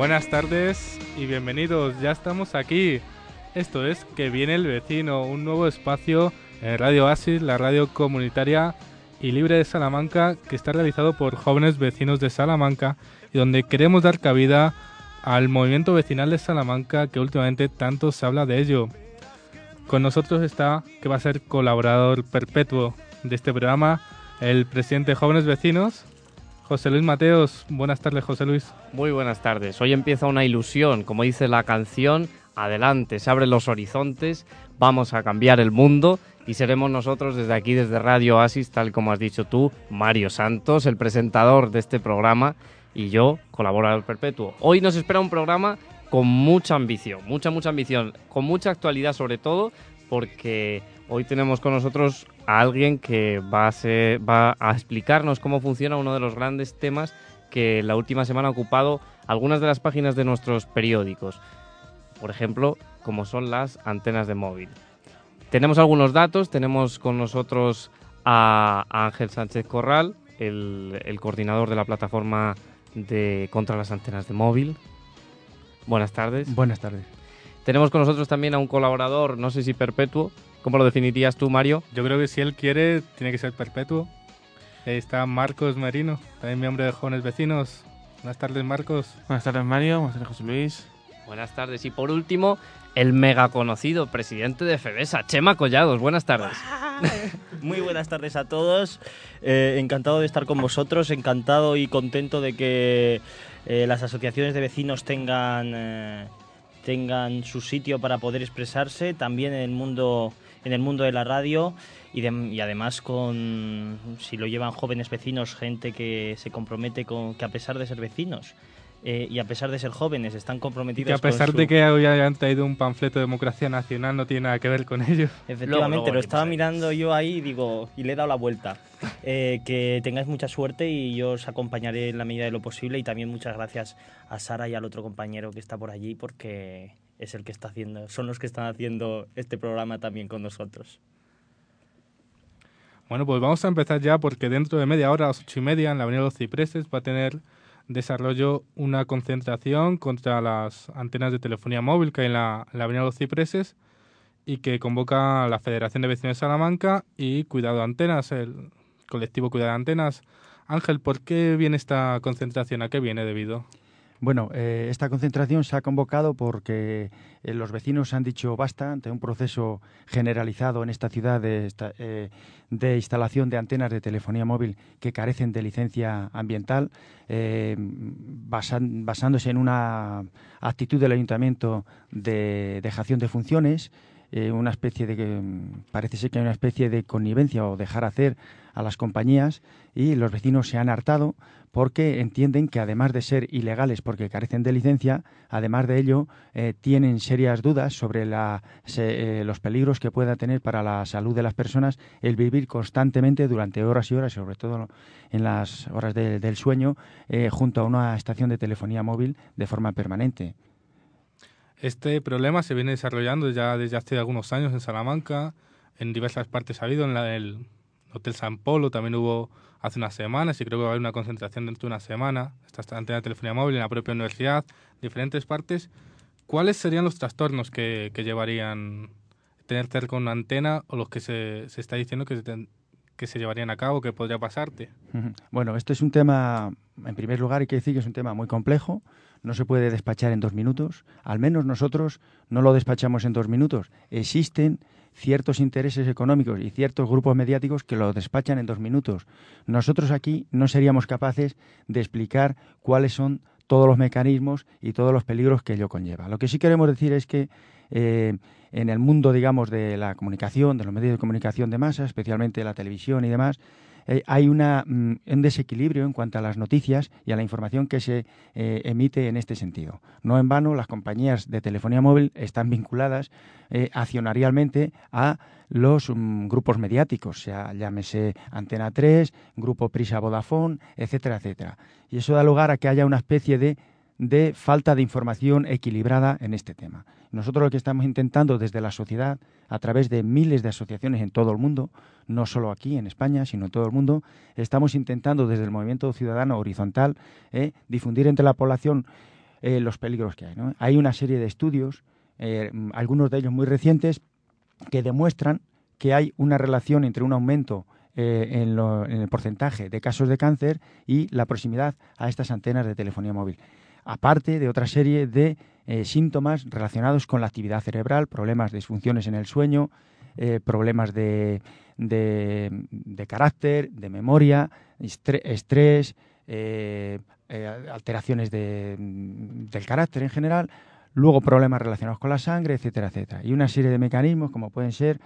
Buenas tardes y bienvenidos, ya estamos aquí. Esto es Que viene el vecino, un nuevo espacio en Radio Asis, la radio comunitaria y libre de Salamanca, que está realizado por jóvenes vecinos de Salamanca y donde queremos dar cabida al movimiento vecinal de Salamanca que últimamente tanto se habla de ello. Con nosotros está, que va a ser colaborador perpetuo de este programa, el presidente de Jóvenes Vecinos, José Luis Mateos. Buenas tardes, José Luis. Muy buenas tardes. Hoy empieza una ilusión, como dice la canción, adelante, se abren los horizontes, vamos a cambiar el mundo y seremos nosotros desde aquí, desde Radio Asis, tal como has dicho tú, Mario Santos, el presentador de este programa y yo, colaborador perpetuo. Hoy nos espera un programa con mucha ambición, mucha, mucha ambición, con mucha actualidad sobre todo, porque hoy tenemos con nosotros a alguien que va a, ser- va a explicarnos cómo funciona uno de los grandes temas que la última semana ha ocupado algunas de las páginas de nuestros periódicos. Por ejemplo, como son las antenas de móvil. Tenemos algunos datos, tenemos con nosotros a Ángel Sánchez Corral, el, el coordinador de la plataforma de contra las antenas de móvil. Buenas tardes. Buenas tardes. Tenemos con nosotros también a un colaborador, no sé si perpetuo. ¿Cómo lo definirías tú, Mario? Yo creo que si él quiere, tiene que ser perpetuo. Ahí está Marcos Merino, también miembro de Jóvenes Vecinos. Buenas tardes, Marcos. Buenas tardes, Mario. Buenas tardes, José Luis. Buenas tardes. Y por último, el mega conocido presidente de FEBESA, Chema Collados. Buenas tardes. Muy buenas tardes a todos. Eh, encantado de estar con vosotros, encantado y contento de que eh, las asociaciones de vecinos tengan, eh, tengan su sitio para poder expresarse, también en el mundo, en el mundo de la radio y, de- y además con, si lo llevan jóvenes vecinos, gente que se compromete con que a pesar de ser vecinos eh, y a pesar de ser jóvenes están Y comprometidos que a con pesar su- de que hoy hayan traído un panfleto de democracia nacional, no tiene nada que ver con ello. Efectivamente, Luego, luego lo estaba mirando yo ahí y digo, y le he dado la vuelta. Eh, que tengáis mucha suerte y yo os acompañaré en la medida de lo posible y también muchas gracias a Sara y al otro compañero que está por allí porque es el que está haciendo, son los que están haciendo este programa también con nosotros. Bueno, pues vamos a empezar ya porque dentro de media hora, a las ocho y media, en la Avenida de los Cipreses, va a tener desarrollo una concentración contra las antenas de telefonía móvil que hay en la, en la Avenida de los Cipreses y que convoca a la Federación de Vecinos de Salamanca y Cuidado Antenas, el colectivo Cuidado Antenas. Ángel, ¿por qué viene esta concentración? ¿A qué viene debido? Bueno, eh, esta concentración se ha convocado porque eh, los vecinos han dicho basta ante un proceso generalizado en esta ciudad de, esta- eh, de instalación de antenas de telefonía móvil que carecen de licencia ambiental, basándose en una actitud del ayuntamiento de dejación de funciones, eh, una especie de mm, parece ser que hay una especie de connivencia o dejar hacer a las compañías y los vecinos se han hartado porque entienden que además de ser ilegales porque carecen de licencia, además de ello eh, tienen serias dudas sobre la- se- eh, los peligros que pueda tener para la salud de las personas el vivir constantemente durante horas y horas, sobre todo en las horas de- del sueño, eh, junto a una estación de telefonía móvil de forma permanente. Este problema se viene desarrollando ya desde hace algunos años en Salamanca, en diversas partes ha habido, en la del Hotel San Polo también hubo hace unas semanas y creo que va a haber una concentración dentro de una semana, esta antena de telefonía móvil en la propia universidad, diferentes partes. ¿Cuáles serían los trastornos que, que llevarían tener cerca una antena o los que se, se está diciendo que, se ten- que se llevarían a cabo, que podría pasarte. Bueno, esto es un tema, en primer lugar hay que decir que es un tema muy complejo, no se puede despachar en dos minutos, al menos nosotros no lo despachamos en dos minutos. Existen ciertos intereses económicos y ciertos grupos mediáticos que lo despachan en dos minutos. Nosotros aquí no seríamos capaces de explicar cuáles son todos los mecanismos y todos los peligros que ello conlleva. Lo que sí queremos decir es que eh, en el mundo, digamos, de la comunicación, de los medios de comunicación de masa, especialmente la televisión y demás, eh, hay una, mm, un desequilibrio en cuanto a las noticias y a la información que se eh, emite en este sentido. No en vano, las compañías de telefonía móvil están vinculadas eh, accionarialmente a los mm, grupos mediáticos, sea llámese Antena 3, Grupo Prisa Vodafone, etcétera, etcétera. Y eso da lugar a que haya una especie de de falta de información equilibrada en este tema. Nosotros lo que estamos intentando desde la sociedad, a través de miles de asociaciones en todo el mundo, no solo aquí en España, sino en todo el mundo, estamos intentando desde el movimiento ciudadano horizontal eh, difundir entre la población eh, los peligros que hay. Hay una serie de estudios, eh, algunos de ellos muy recientes, que demuestran que hay una relación entre un aumento en, lo- en el porcentaje de casos de cáncer y la proximidad a estas antenas de telefonía móvil aparte de otra serie de eh, síntomas relacionados con la actividad cerebral, problemas de disfunciones en el sueño, eh, problemas de, de- carácter, de memoria, estrés, eh, alteraciones de- del carácter en general, luego problemas relacionados con la sangre, etcétera, etcétera. Y una serie de mecanismos como pueden ser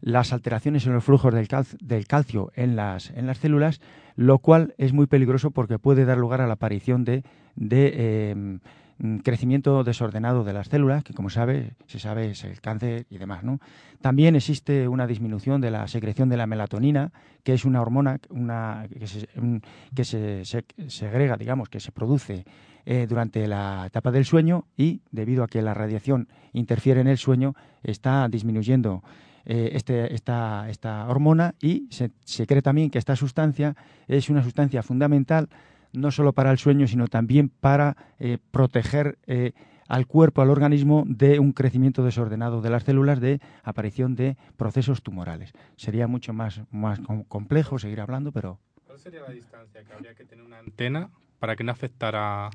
las alteraciones en los flujos del, del calcio en las, en las células, lo cual es muy peligroso porque puede dar lugar a la aparición de, de, mm, crecimiento desordenado de las células, que como sabe, se sabe es el cáncer y demás. ¿no? También existe una disminución de la secreción de la melatonina, que es una hormona una, que, se, que se, se- segrega, digamos, que se produce eh, durante la etapa del sueño y debido a que la radiación interfiere en el sueño, está disminuyendo eh, este, esta, esta hormona y se cree también que esta sustancia es una sustancia fundamental no solo para el sueño, sino también para eh, proteger eh, al cuerpo, al organismo, de un crecimiento desordenado de las células, de aparición de procesos tumorales. Sería mucho más, más com- complejo seguir hablando, pero ¿Cuál sería la distancia que habría que tener una antena para que no afectara,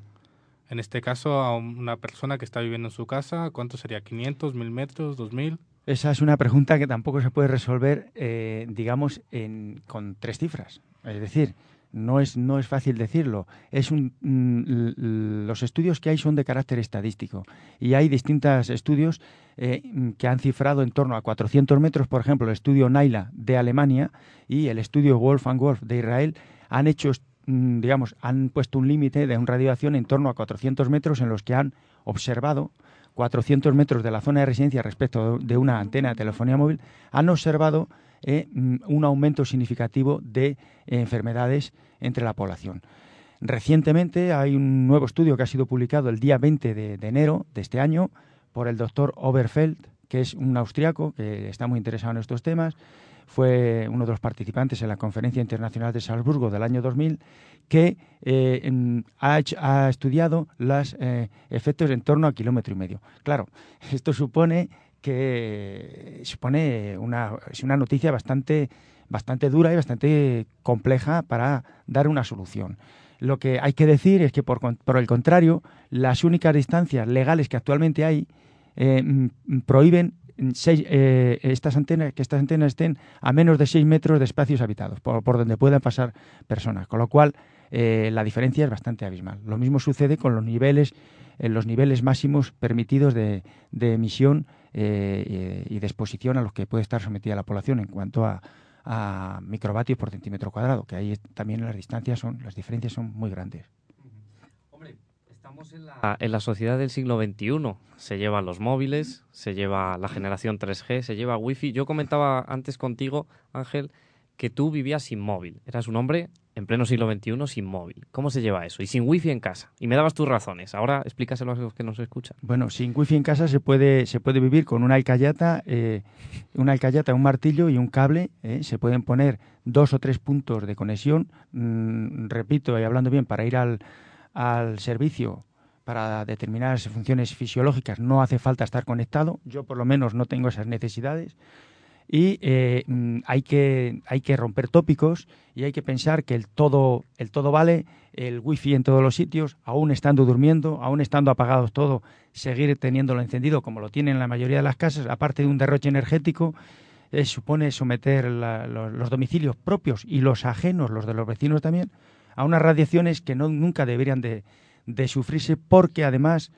en este caso, a una persona que está viviendo en su casa? ¿Cuánto sería? ¿500, 1000 metros, 2000? esa es una pregunta que tampoco se puede resolver, eh, digamos, en- con tres cifras. Es decir, no es, no es fácil decirlo. Es un, mm, los estudios que hay son de carácter estadístico y hay distintos estudios eh, que han cifrado en torno a 400 metros, por ejemplo, el estudio Naila de Alemania y el estudio Wolf and Wolf de Israel han hecho, mm, digamos, han puesto un límite de un radiación en torno a 400 metros en los que han observado 400 metros de la zona de residencia respecto de una antena de telefonía móvil, han observado eh, mm, un aumento significativo de enfermedades entre la población. Recientemente hay un nuevo estudio que ha sido publicado el día 20 de, de enero de este año por el doctor Oberfeld, que es un austriaco que está muy interesado en estos temas. Fue uno de los participantes en la Conferencia Internacional de Salzburgo del año 2000, que eh, ha, estudiado los efectos en torno a kilómetro y medio. Claro, esto supone que supone una, es una noticia bastante, bastante dura y bastante compleja para dar una solución. Lo que hay que decir es que, por, por el contrario, las únicas distancias legales que actualmente hay eh, prohíben seis- eh, estas antenas, que estas antenas estén a menos de 6 metros de espacios habitados, por, donde puedan pasar personas. Con lo cual, eh, la diferencia es bastante abismal. Lo mismo sucede con los niveles, eh, los niveles máximos permitidos de, de emisión eh, y de exposición a los que puede estar sometida la población en cuanto a, a microvatios por centímetro cuadrado, que ahí también las distancias son, las diferencias son muy grandes. Estamos en la, en la sociedad del siglo XXI. Se llevan los móviles, se lleva la generación 3G, se lleva Wi-Fi. Yo comentaba antes contigo, Ángel, que tú vivías sin móvil. Eras un hombre en pleno siglo XXI sin móvil. ¿Cómo se lleva eso? Y sin Wi-Fi en casa. Y me dabas tus razones. Ahora explícaselo a los que nos escuchan. Bueno, sin wifi en casa se puede, se puede vivir con una alcayata, eh, una alcayata, un martillo y un cable. eh, Se pueden poner dos o tres puntos de conexión. mm, repito, y hablando bien, para ir al, al servicio para determinadas funciones fisiológicas no hace falta estar conectado. Yo por lo menos no tengo esas necesidades. y eh, mm, hay, que, hay que romper tópicos y hay que pensar que el todo, el todo vale, el wifi en todos los sitios, aún estando durmiendo, aún estando apagados todo, seguir teniéndolo encendido como lo tienen la mayoría de las casas, aparte de un derroche energético, eh, supone someter la- los, los domicilios propios y los ajenos, los de los vecinos también, a unas radiaciones que no, nunca deberían de, de sufrirse porque además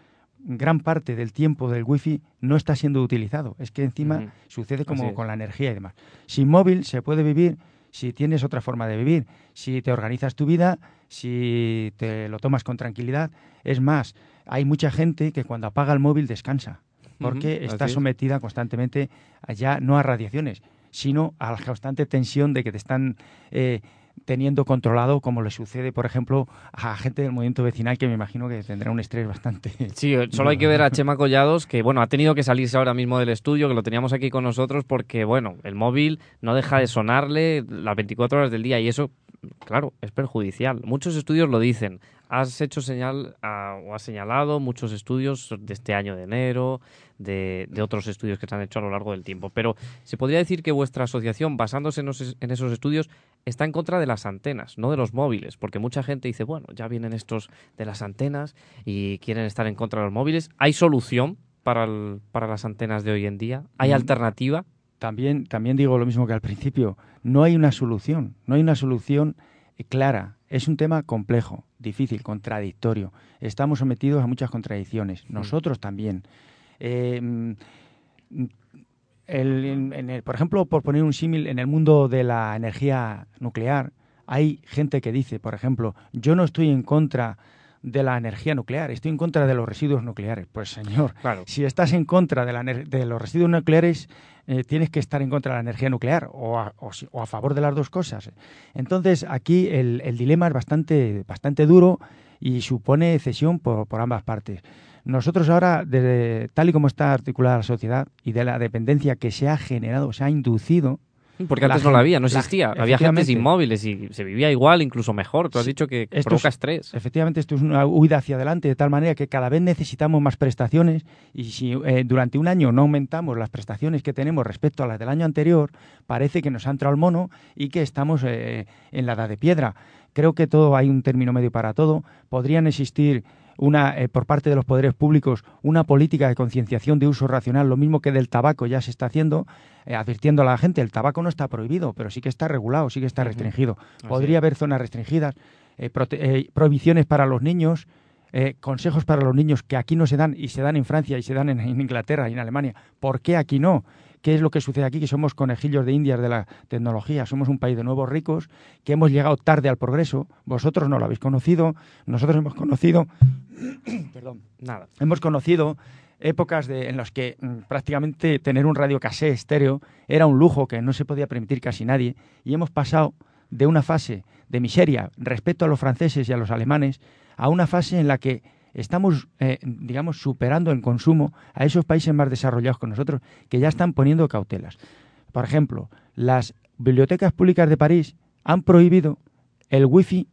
gran parte del tiempo del wifi no está siendo utilizado. Es que encima sucede como con la energía y demás. Sin móvil se puede vivir si tienes otra forma de vivir, si te organizas tu vida, si te lo tomas con tranquilidad. Es más, hay mucha gente que cuando apaga el móvil descansa, porque está sometida constantemente ya no a radiaciones, sino a la constante tensión de que te están eh, teniendo controlado, como le sucede, por ejemplo, a gente del movimiento vecinal que me imagino que tendrá un estrés bastante. Sí, solo hay que ver a Chema Collados, que bueno, ha tenido que salirse ahora mismo del estudio, que lo teníamos aquí con nosotros, porque bueno, el móvil no deja de sonarle las 24 horas del día y eso, claro, es perjudicial. Muchos estudios lo dicen. Has hecho señal ah, o has señalado muchos estudios de este año de enero, de, de otros estudios que se han hecho a lo largo del tiempo. Pero se podría decir que vuestra asociación, basándose en, esos- en esos estudios, está en contra de las antenas, no de los móviles, porque mucha gente dice, bueno, ya vienen estos de las antenas y quieren estar en contra de los móviles. ¿Hay solución para, el- para las antenas de hoy en día? ¿Hay Mm. alternativa? También, también digo lo mismo que al principio, no hay una solución, no hay una solución clara. Es un tema complejo, difícil, contradictorio. Estamos sometidos a muchas contradicciones, nosotros también. Eh, mm, el- en- en el- por ejemplo, por poner un símil, en el mundo de la energía nuclear, hay gente que dice, por ejemplo, yo no estoy en contra de la energía nuclear, estoy en contra de los residuos nucleares. Pues señor, Claro. si estás en contra de, la de los residuos nucleares, eh, tienes que estar en contra de la energía nuclear o a, o si- o a favor de las dos cosas. Entonces, aquí el, el dilema es bastante, bastante duro y supone cesión por, por ambas partes. Nosotros ahora, desde, tal y como está articulada la sociedad y de la dependencia que se ha generado, se ha inducido, Porque La antes no la había, no la- existía. había gente efectivamente. sin móviles y se vivía igual, incluso mejor. Tú has Sí, dicho que provoca es- estrés. Efectivamente, esto es una huida hacia adelante de tal manera que cada vez necesitamos más prestaciones y si eh, durante un año no aumentamos las prestaciones que tenemos respecto a las del año anterior, parece que nos ha entrado el mono y que estamos eh, en la edad de piedra. Creo que todo hay un término medio para todo. Podrían existir una eh, por parte de los poderes públicos una política de concienciación de uso racional, lo mismo que del tabaco ya se está haciendo, eh, advirtiendo a la gente, el tabaco no está prohibido, pero sí que está regulado, sí que está restringido. Así Podría es. haber zonas restringidas, eh, eh, prohibiciones para los niños, consejos para los niños que aquí no se dan y se dan en Francia y se dan en, en Inglaterra y en Alemania. ¿Por qué aquí no? ¿Qué es lo que sucede aquí? Que somos conejillos de indias de la tecnología, somos un país de nuevos ricos, que hemos llegado tarde al progreso, vosotros no lo habéis conocido, nosotros hemos conocido, perdón, Nada. hemos conocido épocas en las que mm, prácticamente tener un radio casé estéreo era un lujo que no se podía permitir casi nadie y hemos pasado de una fase de miseria respecto a los franceses y a los alemanes a una fase en la que estamos, eh, digamos, superando en consumo a esos países más desarrollados que nosotros que ya están poniendo cautelas. Por ejemplo, las bibliotecas públicas de París han prohibido el wifi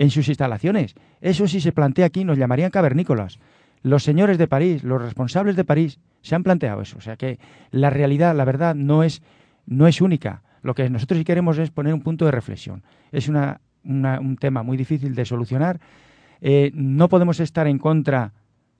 en sus instalaciones. Eso si se plantea aquí nos llamarían cavernícolas. Los señores de París, los responsables de París, se han planteado eso. O sea que la realidad, la verdad, no es, no es única. Lo que nosotros sí queremos es poner un punto de reflexión. Es una, una- un tema muy difícil de solucionar. Eh, no podemos estar en contra,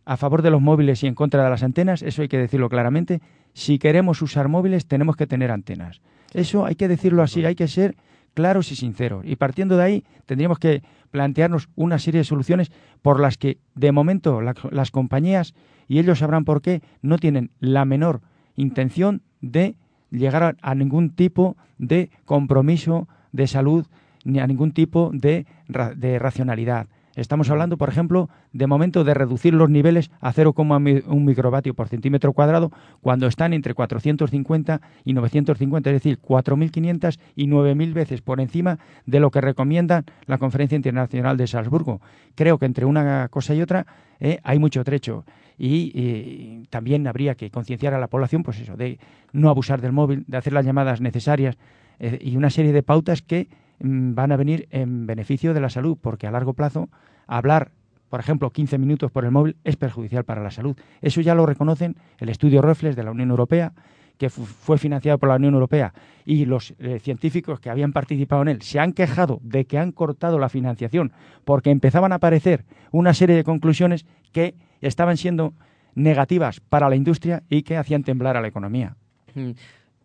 a favor de los móviles y en contra de las antenas. Eso hay que decirlo claramente. Si queremos usar móviles, tenemos que tener antenas. Eso hay que decirlo así. Hay que ser claros y sinceros. Y partiendo de ahí, tendríamos que plantearnos una serie de soluciones por las que, de momento, la- las compañías, y ellos sabrán por qué, no tienen la menor intención de llegar a, a ningún tipo de compromiso de salud ni a ningún tipo de racionalidad. Estamos hablando, por ejemplo, de momento de reducir los niveles a 0,1 microvatio por centímetro cuadrado cuando están entre 450 y 950, es decir, 4.500 y 9.000 veces por encima de lo que recomienda la Conferencia Internacional de Salzburgo. Creo que entre una cosa y otra eh, hay mucho trecho y, también habría que concienciar a la población, pues eso, de no abusar del móvil, de hacer las llamadas necesarias eh, y una serie de pautas que van a venir en beneficio de la salud, porque a largo plazo hablar, por ejemplo, 15 minutos por el móvil es perjudicial para la salud. Eso ya lo reconocen el estudio Reflex de la Unión Europea, que fu- fue financiado por la Unión Europea y los eh, científicos que habían participado en él se han quejado de que han cortado la financiación porque empezaban a aparecer una serie de conclusiones que estaban siendo negativas para la industria y que hacían temblar a la economía. Mm.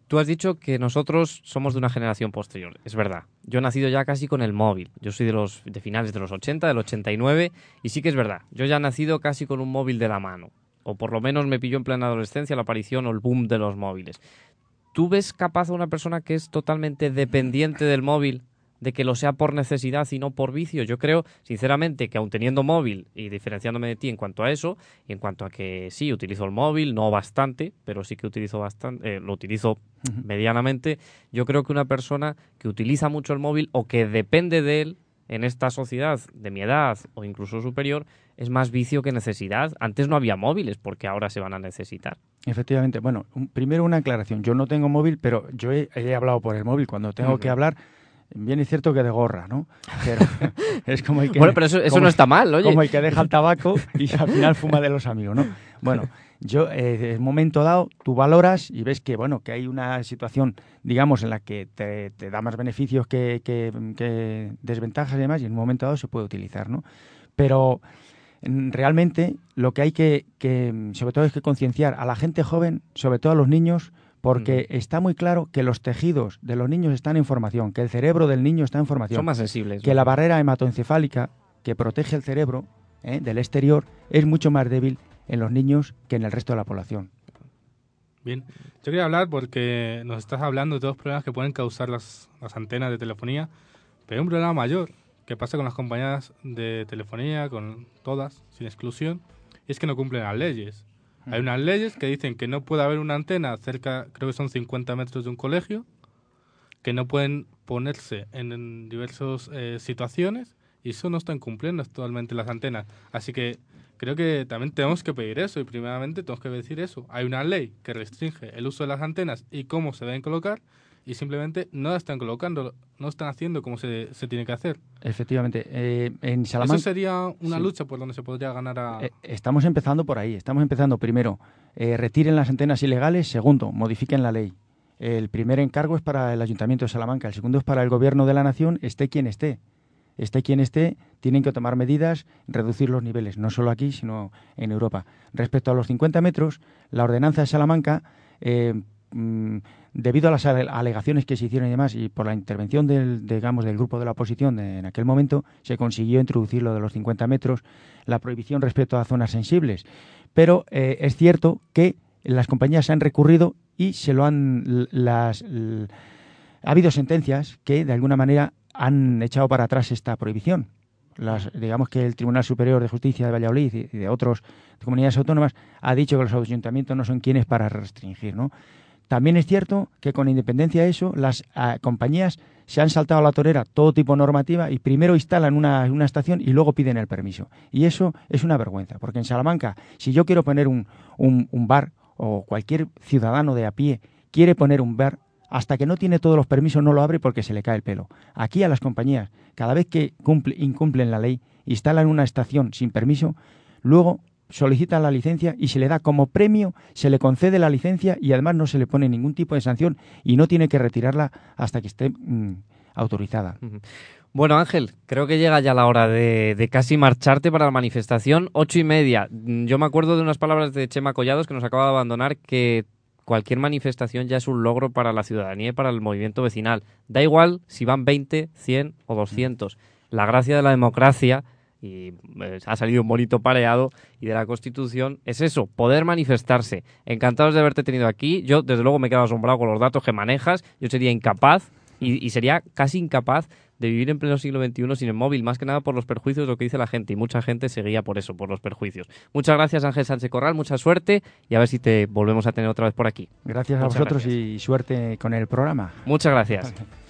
Tú has dicho que nosotros somos de una generación posterior, es verdad. Yo he nacido ya casi con el móvil. Yo soy de los de finales de los 80, del 89 y sí que es verdad. Yo ya he nacido casi con un móvil de la mano, o por lo menos me pilló en plena adolescencia la aparición o el boom de los móviles. ¿Tú ves capaz a una persona que es totalmente dependiente del móvil de que lo sea por necesidad y no por vicio? Yo creo, sinceramente, que aun teniendo móvil y diferenciándome de ti en cuanto a eso, y en cuanto a que sí, utilizo el móvil, no bastante, pero sí que utilizo bastante, eh, lo utilizo medianamente, yo creo que una persona que utiliza mucho el móvil o que depende de él en esta sociedad de mi edad o incluso superior es más vicio que necesidad. Antes no había móviles porque ahora se van a necesitar. Efectivamente. Bueno, un- primero una aclaración. Yo no tengo móvil, pero yo he, he hablado por el móvil. Cuando tengo que hablar, bien es cierto que de gorra, ¿no? Pero es como el que... bueno, pero eso, eso como- no está mal, oye. Como el que deja el tabaco y al final fuma de los amigos, ¿no? Bueno, yo, eh, en un momento dado, tú valoras y ves que, bueno, que hay una situación, digamos, en la que te, te da más beneficios que, que- que desventajas y demás, y en un momento dado se puede utilizar, ¿no? Pero mm, realmente lo que hay que, que, mm, sobre todo, es que concienciar a la gente joven, sobre todo a los niños, porque está muy claro que los tejidos de los niños están en formación, que el cerebro del niño está en formación Son más sensibles. que la barrera hematoencefálica que protege el cerebro ¿eh? del exterior es mucho más débil en los niños que en el resto de la población. Bien, yo quería hablar porque nos estás hablando de todos los problemas que pueden causar las, las antenas de telefonía, pero hay un problema mayor que pasa con las compañías de telefonía, con todas, sin exclusión, y es que no cumplen las leyes. Hay unas leyes que dicen que no puede haber una antena cerca, creo que son 50 metros de un colegio, que no pueden ponerse en, en diversas eh, situaciones, y eso no están cumpliendo actualmente las antenas. Así que creo que también tenemos que pedir eso y primeramente tenemos que decir eso. Hay una ley que restringe el uso de las antenas y cómo se deben colocar y simplemente no la están colocando, no están haciendo como se, se tiene que hacer. Efectivamente, eh, en Eso Salamanca sería una Sí. lucha por donde se podría ganar a... eh, estamos empezando por ahí. Estamos empezando primero, eh, retiren las antenas ilegales. Segundo, modifiquen la ley. El primer encargo es para el Ayuntamiento de Salamanca. El segundo es para el Gobierno de la Nación, esté quien esté. Esté quien esté, tienen que tomar medidas, reducir los niveles, no solo aquí, sino en Europa. Respecto a los 50 metros, la ordenanza de Salamanca, eh, debido a las ale- alegaciones que se hicieron y demás, y por la intervención del, digamos, del grupo de la oposición en aquel momento, se consiguió introducir lo de los 50 metros, la prohibición respecto a zonas sensibles. Pero eh, es cierto que las compañías se han recurrido y se lo han las ha habido sentencias que de alguna manera han echado para atrás esta prohibición. Digamos que el Tribunal Superior de Justicia de Valladolid y de otras comunidades autónomas ha dicho que los ayuntamientos no son quienes para restringir, ¿no? También es cierto que con independencia de eso, las ah, compañías se han saltado a la torera todo tipo normativa y primero instalan una, una estación y luego piden el permiso. Y eso es una vergüenza, porque en Salamanca, si yo quiero poner un, un- bar o cualquier ciudadano de a pie quiere poner un bar, hasta que no tiene todos los permisos no lo abre porque se le cae el pelo. Aquí a las compañías, cada vez que cumple- incumplen la ley, instalan una estación sin permiso, luego solicitan la licencia y se le da como premio, se le concede la licencia y además no se le pone ningún tipo de sanción y no tiene que retirarla hasta que esté mm, autorizada. Bueno, Ángel, creo que llega ya la hora de, de casi marcharte para la manifestación. Ocho y media. Mm, Yo me acuerdo de unas palabras de Chema Collados que nos acaba de abandonar que cualquier manifestación ya es un logro para la ciudadanía y para el movimiento vecinal. Da igual si van 20, 100 o 200. La gracia de la democracia, y eh, ha salido un bonito pareado, y de la Constitución es eso, poder manifestarse. Encantados de haberte tenido aquí. Yo, desde luego, me he quedado asombrado con los datos que manejas. Yo sería incapaz, y, y sería casi incapaz de vivir en pleno siglo XXI sin el móvil, más que nada por los perjuicios de lo que dice la gente, y mucha gente se guía por eso, por los perjuicios. Muchas gracias, Ángel Sánchez Corral, mucha suerte, y a ver si te volvemos a tener otra vez por aquí. Gracias a vosotros gracias. y suerte con el programa. Muchas gracias.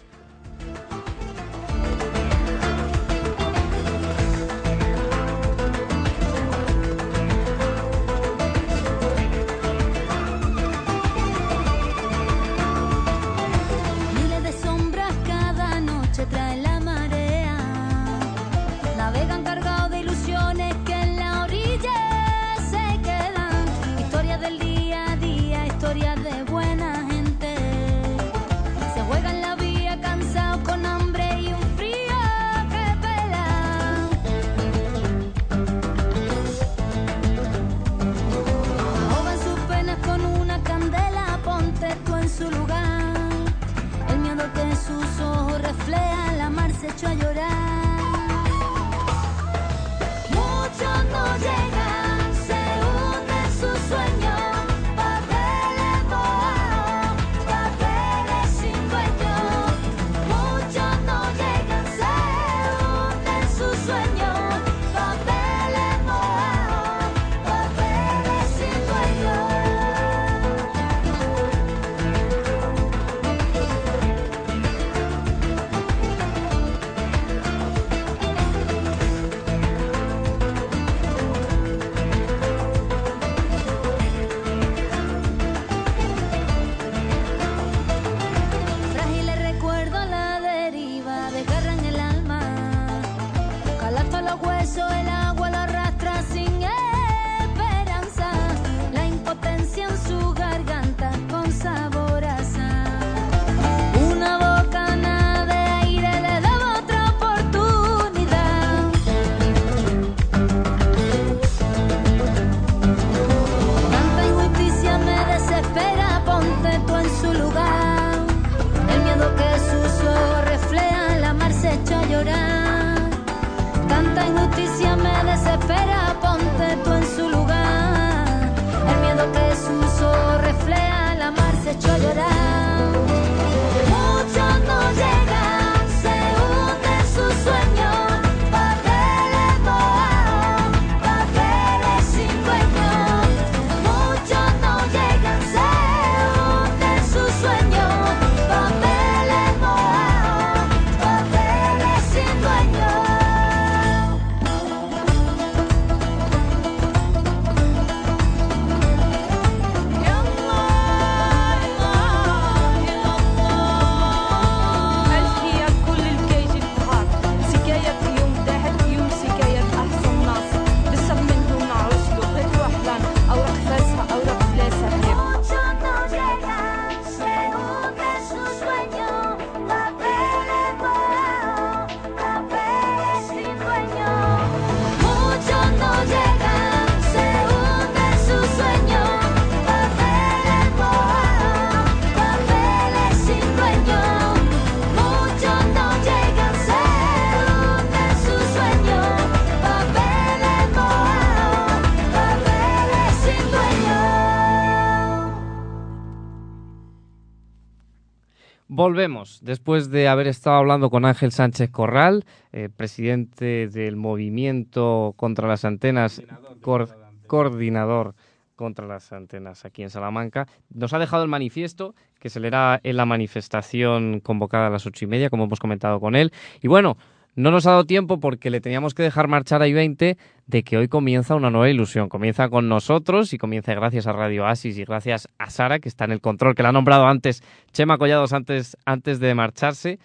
Volvemos, después de haber estado hablando con Ángel Sánchez Corral, eh, presidente del movimiento contra las antenas, cor- coordinador contra las antenas aquí en Salamanca. Nos ha dejado el manifiesto que se leerá en la manifestación convocada a las ocho y media, como hemos comentado con él. Y bueno, no nos ha dado tiempo porque le teníamos que dejar marchar a I-20 de que hoy comienza una nueva ilusión. Comienza con nosotros y comienza gracias a Radio Asis y gracias a Sara, que está en el control, que la ha nombrado antes Chema Collados antes, antes de marcharse.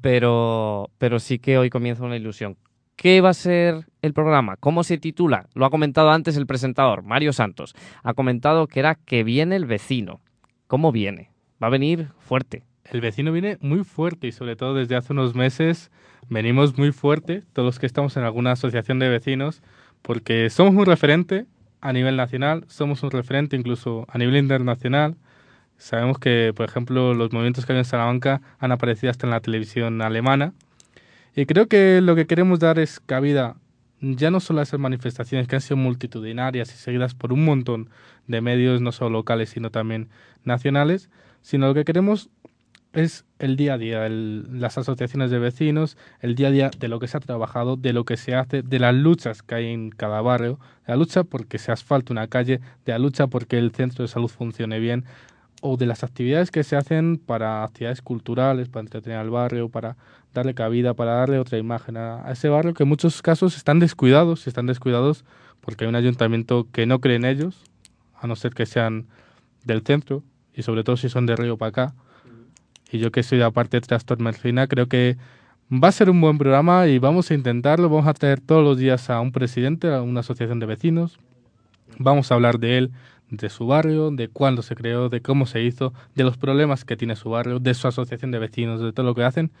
Pero, pero sí que hoy comienza una ilusión. ¿Qué va a ser el programa? ¿Cómo se titula? Lo ha comentado antes el presentador, Mario Santos. Ha comentado que era que viene el vecino. ¿Cómo viene? Va a venir fuerte. El vecino viene muy fuerte y sobre todo desde hace unos meses venimos muy fuerte, todos los que estamos en alguna asociación de vecinos, porque somos un referente a nivel nacional, somos un referente incluso a nivel internacional. Sabemos que, por ejemplo, los movimientos que hay en Salamanca han aparecido hasta en la televisión alemana. Y creo que lo que queremos dar es cabida ya no solo a esas manifestaciones que han sido multitudinarias y seguidas por un montón de medios, no solo locales, sino también nacionales, sino lo que queremos es el día a día, las asociaciones de vecinos, el día a día de lo que se ha trabajado, de lo que se hace, de las luchas que hay en cada barrio, de la lucha porque se asfalte una calle, de la lucha porque el centro de salud funcione bien, o de las actividades que se hacen para actividades culturales, para entretener al barrio, para darle cabida, para darle otra imagen a, a ese barrio que en muchos casos están descuidados, están descuidados porque hay un ayuntamiento que no cree en ellos, a no ser que sean del centro, y sobre todo si son de Río para acá. Y yo que soy de aparte de Trastor Mercina, creo que va a ser un buen programa y vamos a intentarlo. Vamos a traer todos los días a un presidente, a una asociación de vecinos. Vamos a hablar de él, de su barrio, de cuándo se creó, de cómo se hizo, de los problemas que tiene su barrio, de su asociación de vecinos, de todo lo que hacen.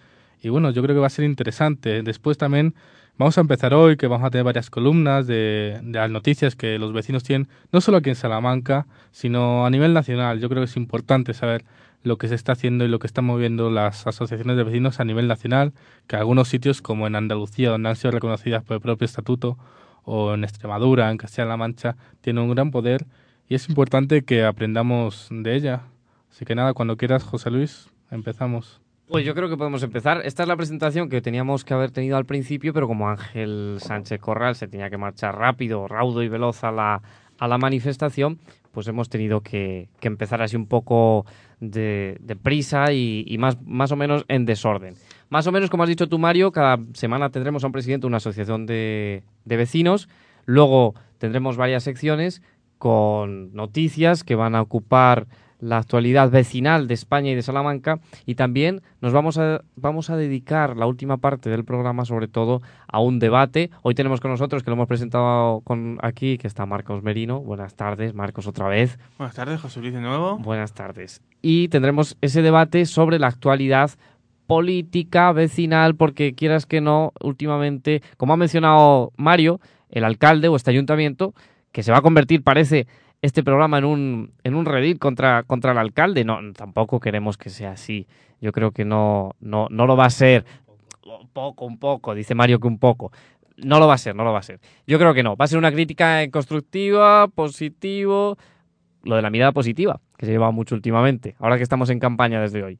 Y bueno, yo creo que va a ser interesante. Después también vamos a empezar hoy, que vamos a tener varias columnas de, de las noticias que los vecinos tienen, no solo aquí en Salamanca, sino a nivel nacional. Yo creo que es importante saber lo que se está haciendo y lo que están moviendo las asociaciones de vecinos a nivel nacional, que algunos sitios como en Andalucía, donde han sido reconocidas por el propio estatuto, o en Extremadura, en Castilla-La Mancha, tienen un gran poder y es importante que aprendamos de ella. Así que nada, cuando quieras, José Luis, empezamos. Pues yo creo que podemos empezar. Esta es la presentación que teníamos que haber tenido al principio, pero como Ángel Sánchez Corral se tenía que marchar rápido, raudo y veloz a la, a la manifestación, pues hemos tenido que, empezar así un poco de, prisa y, más, más o menos en desorden. Más o menos, como has dicho tú, Mario, cada semana tendremos a un presidente de una asociación de vecinos. Luego tendremos varias secciones con noticias que van a ocupar la actualidad vecinal de España y de Salamanca y también nos vamos a, vamos a dedicar la última parte del programa sobre todo a un debate. Hoy tenemos con nosotros, que lo hemos presentado con, aquí, que está Marcos Merino. Buenas tardes, Marcos, otra vez. Buenas tardes, José Luis de nuevo. Buenas tardes. Y tendremos ese debate sobre la actualidad política, vecinal, porque quieras que no, últimamente, como ha mencionado Mario, el alcalde o este ayuntamiento, que se va a convertir, parece, este programa en un, en un redil contra, contra el alcalde. No, tampoco queremos que sea así. Yo creo que no, no, no lo va a ser. Un poco, un poco, dice Mario que un poco. No lo va a ser, no lo va a ser. Yo creo que no. Va a ser una crítica constructiva, positivo. Lo de la mirada positiva, que se lleva mucho últimamente, ahora que estamos en campaña desde hoy.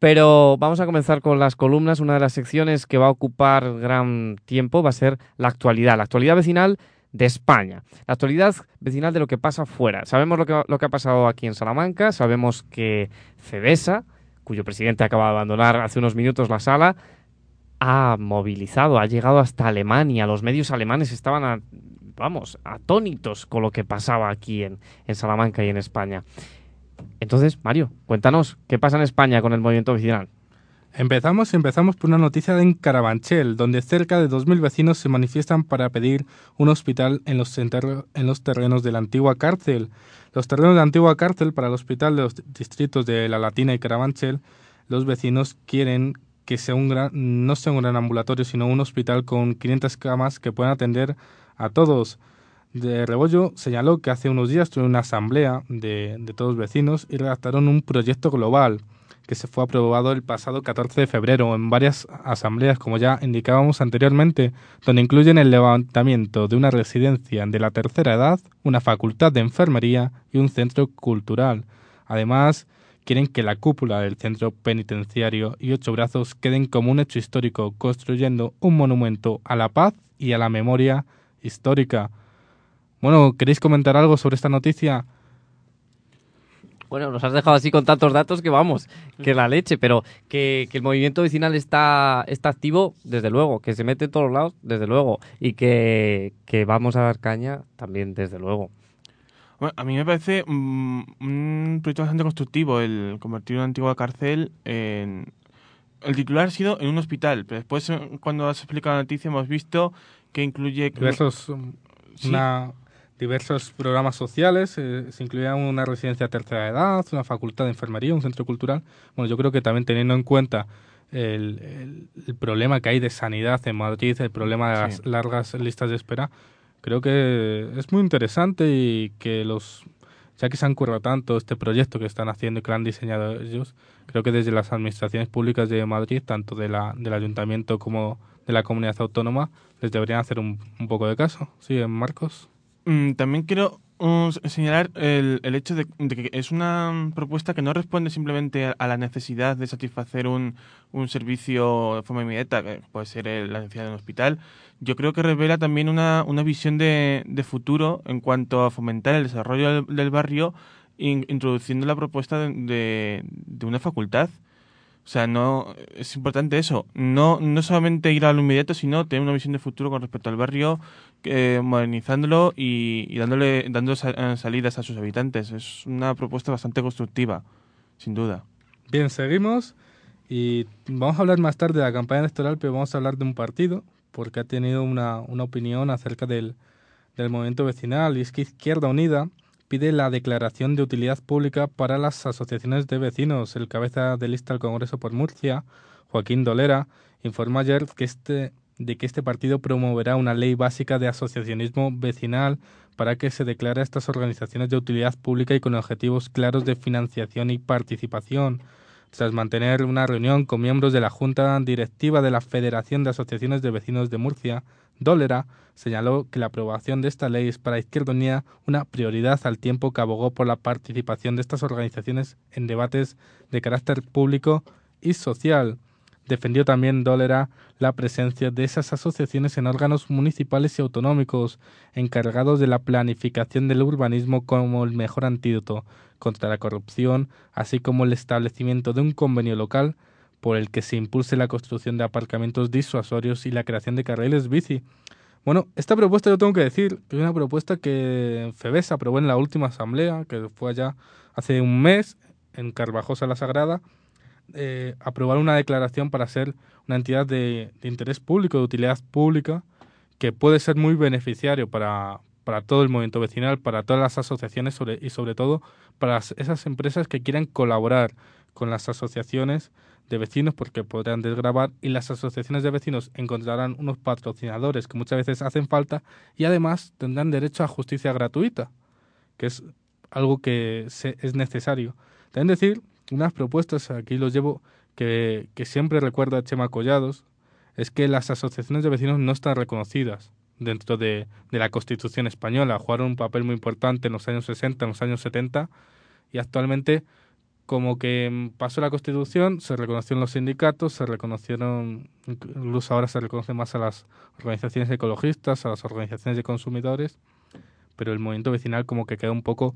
Pero vamos a comenzar con las columnas. Una de las secciones que va a ocupar gran tiempo va a ser la actualidad, la actualidad vecinal de España. La actualidad vecinal de lo que pasa fuera. Sabemos lo que, ha pasado aquí en Salamanca, sabemos que Cedesa, cuyo presidente acaba de abandonar hace unos minutos la sala, ha movilizado, ha llegado hasta Alemania. Los medios alemanes estaban, vamos, atónitos con lo que pasaba aquí en Salamanca y en España. Entonces, Mario, cuéntanos, ¿qué pasa en España con el movimiento vecinal? Empezamos, empezamos por una noticia en Carabanchel, donde cerca de 2.000 vecinos se manifiestan para pedir un hospital en los, en los terrenos de la antigua cárcel. Los terrenos de la antigua cárcel para el hospital de los distritos de La Latina y Carabanchel, los vecinos quieren que sea un gran, no sea un gran ambulatorio, sino un hospital con 500 camas que puedan atender a todos. De Rebollo señaló que hace unos días tuvo una asamblea de, de todos los vecinos y redactaron un proyecto global que se fue aprobado el pasado 14 de febrero en varias asambleas, como ya indicábamos anteriormente, donde incluyen el levantamiento de una residencia de la tercera edad, una facultad de enfermería y un centro cultural. Además, quieren que la cúpula del centro penitenciario y ocho brazos queden como un hecho histórico, construyendo un monumento a la paz y a la memoria histórica. Bueno, ¿queréis comentar algo sobre esta noticia? Bueno, nos has dejado así con tantos datos que vamos, que la leche, pero que, que el movimiento vecinal está, está activo, desde luego, que se mete en todos lados, desde luego, y que, que vamos a dar caña también, desde luego. Bueno, a mí me parece mm, un proyecto bastante constructivo el convertir una antigua cárcel en... El titular ha sido en un hospital, pero después eh, cuando has explicado la noticia hemos visto que incluye... diversos, um, Sí. una- diversos programas sociales, eh, se incluía una residencia de tercera edad, una facultad de enfermería, un centro cultural. Bueno, yo creo que también teniendo en cuenta el, el- el problema que hay de sanidad en Madrid, el problema de las Sí. largas listas de espera, creo que es muy interesante y que los ya que se han currado tanto este proyecto que están haciendo y que lo han diseñado ellos, creo que desde las administraciones públicas de Madrid, tanto de la, del ayuntamiento como de la comunidad autónoma, les deberían hacer un, un poco de caso. Sí, Marcos. Mm, también quiero mm, señalar el, el hecho de, que es una mm, propuesta que no responde simplemente a, la necesidad de satisfacer un, un servicio de forma inmediata, que puede ser el- la necesidad de un hospital. Yo creo que revela también una, una visión de, de futuro en cuanto a fomentar el desarrollo del, barrio, in- introduciendo la propuesta de- de una facultad. O sea, no es importante eso, no, no solamente ir a lo inmediato, sino tener una visión de futuro con respecto al barrio, eh, modernizándolo y, y dándole dando sa- eh, salidas a sus habitantes. Es una propuesta bastante constructiva, sin duda. Bien, seguimos y vamos a hablar más tarde de la campaña electoral, pero vamos a hablar de un partido porque ha tenido una, una opinión acerca del, del movimiento vecinal y es que Izquierda Unida pide la declaración de utilidad pública para las asociaciones de vecinos. El cabeza de lista del Congreso por Murcia, Joaquín Dolera, informó ayer que este de que este partido promoverá una ley básica de asociacionismo vecinal para que se declare estas organizaciones de utilidad pública y con objetivos claros de financiación y participación. Tras mantener una reunión con miembros de la Junta Directiva de la Federación de Asociaciones de Vecinos de Murcia, Dólera señaló que la aprobación de esta ley es para Izquierda Unida una prioridad al tiempo que abogó por la participación de estas organizaciones en debates de carácter público y social. Defendió también Dólera la presencia de esas asociaciones en órganos municipales y autonómicos encargados de la planificación del urbanismo como el mejor antídoto contra la corrupción, así como el establecimiento de un convenio local por el que se impulse la construcción de aparcamientos disuasorios y la creación de carriles bici. Bueno, esta propuesta yo tengo que decir es una propuesta que FEBES aprobó en la última asamblea, que fue allá hace un mes, en Carvajosa la Sagrada, eh, aprobar una declaración para ser una entidad de, interés público, de utilidad pública, que puede ser muy beneficiario para, para todo el movimiento vecinal, para todas las asociaciones y sobre todo para esas empresas que quieran colaborar con las asociaciones de vecinos porque podrán desgravar y las asociaciones de vecinos encontrarán unos patrocinadores que muchas veces hacen falta y además tendrán derecho a justicia gratuita, que es algo que se- es necesario. También decir unas propuestas, aquí los llevo, que, que siempre recuerda Chema Collados, es que las asociaciones de vecinos no están reconocidas dentro de, de la Constitución española. Jugaron un papel muy importante en los años 60, en los años 70 y actualmente como que mm, pasó la Constitución, se reconocieron los sindicatos, se reconocieron, incluso ahora se reconoce más a las organizaciones ecologistas, a las organizaciones de consumidores, pero el movimiento vecinal como que queda un poco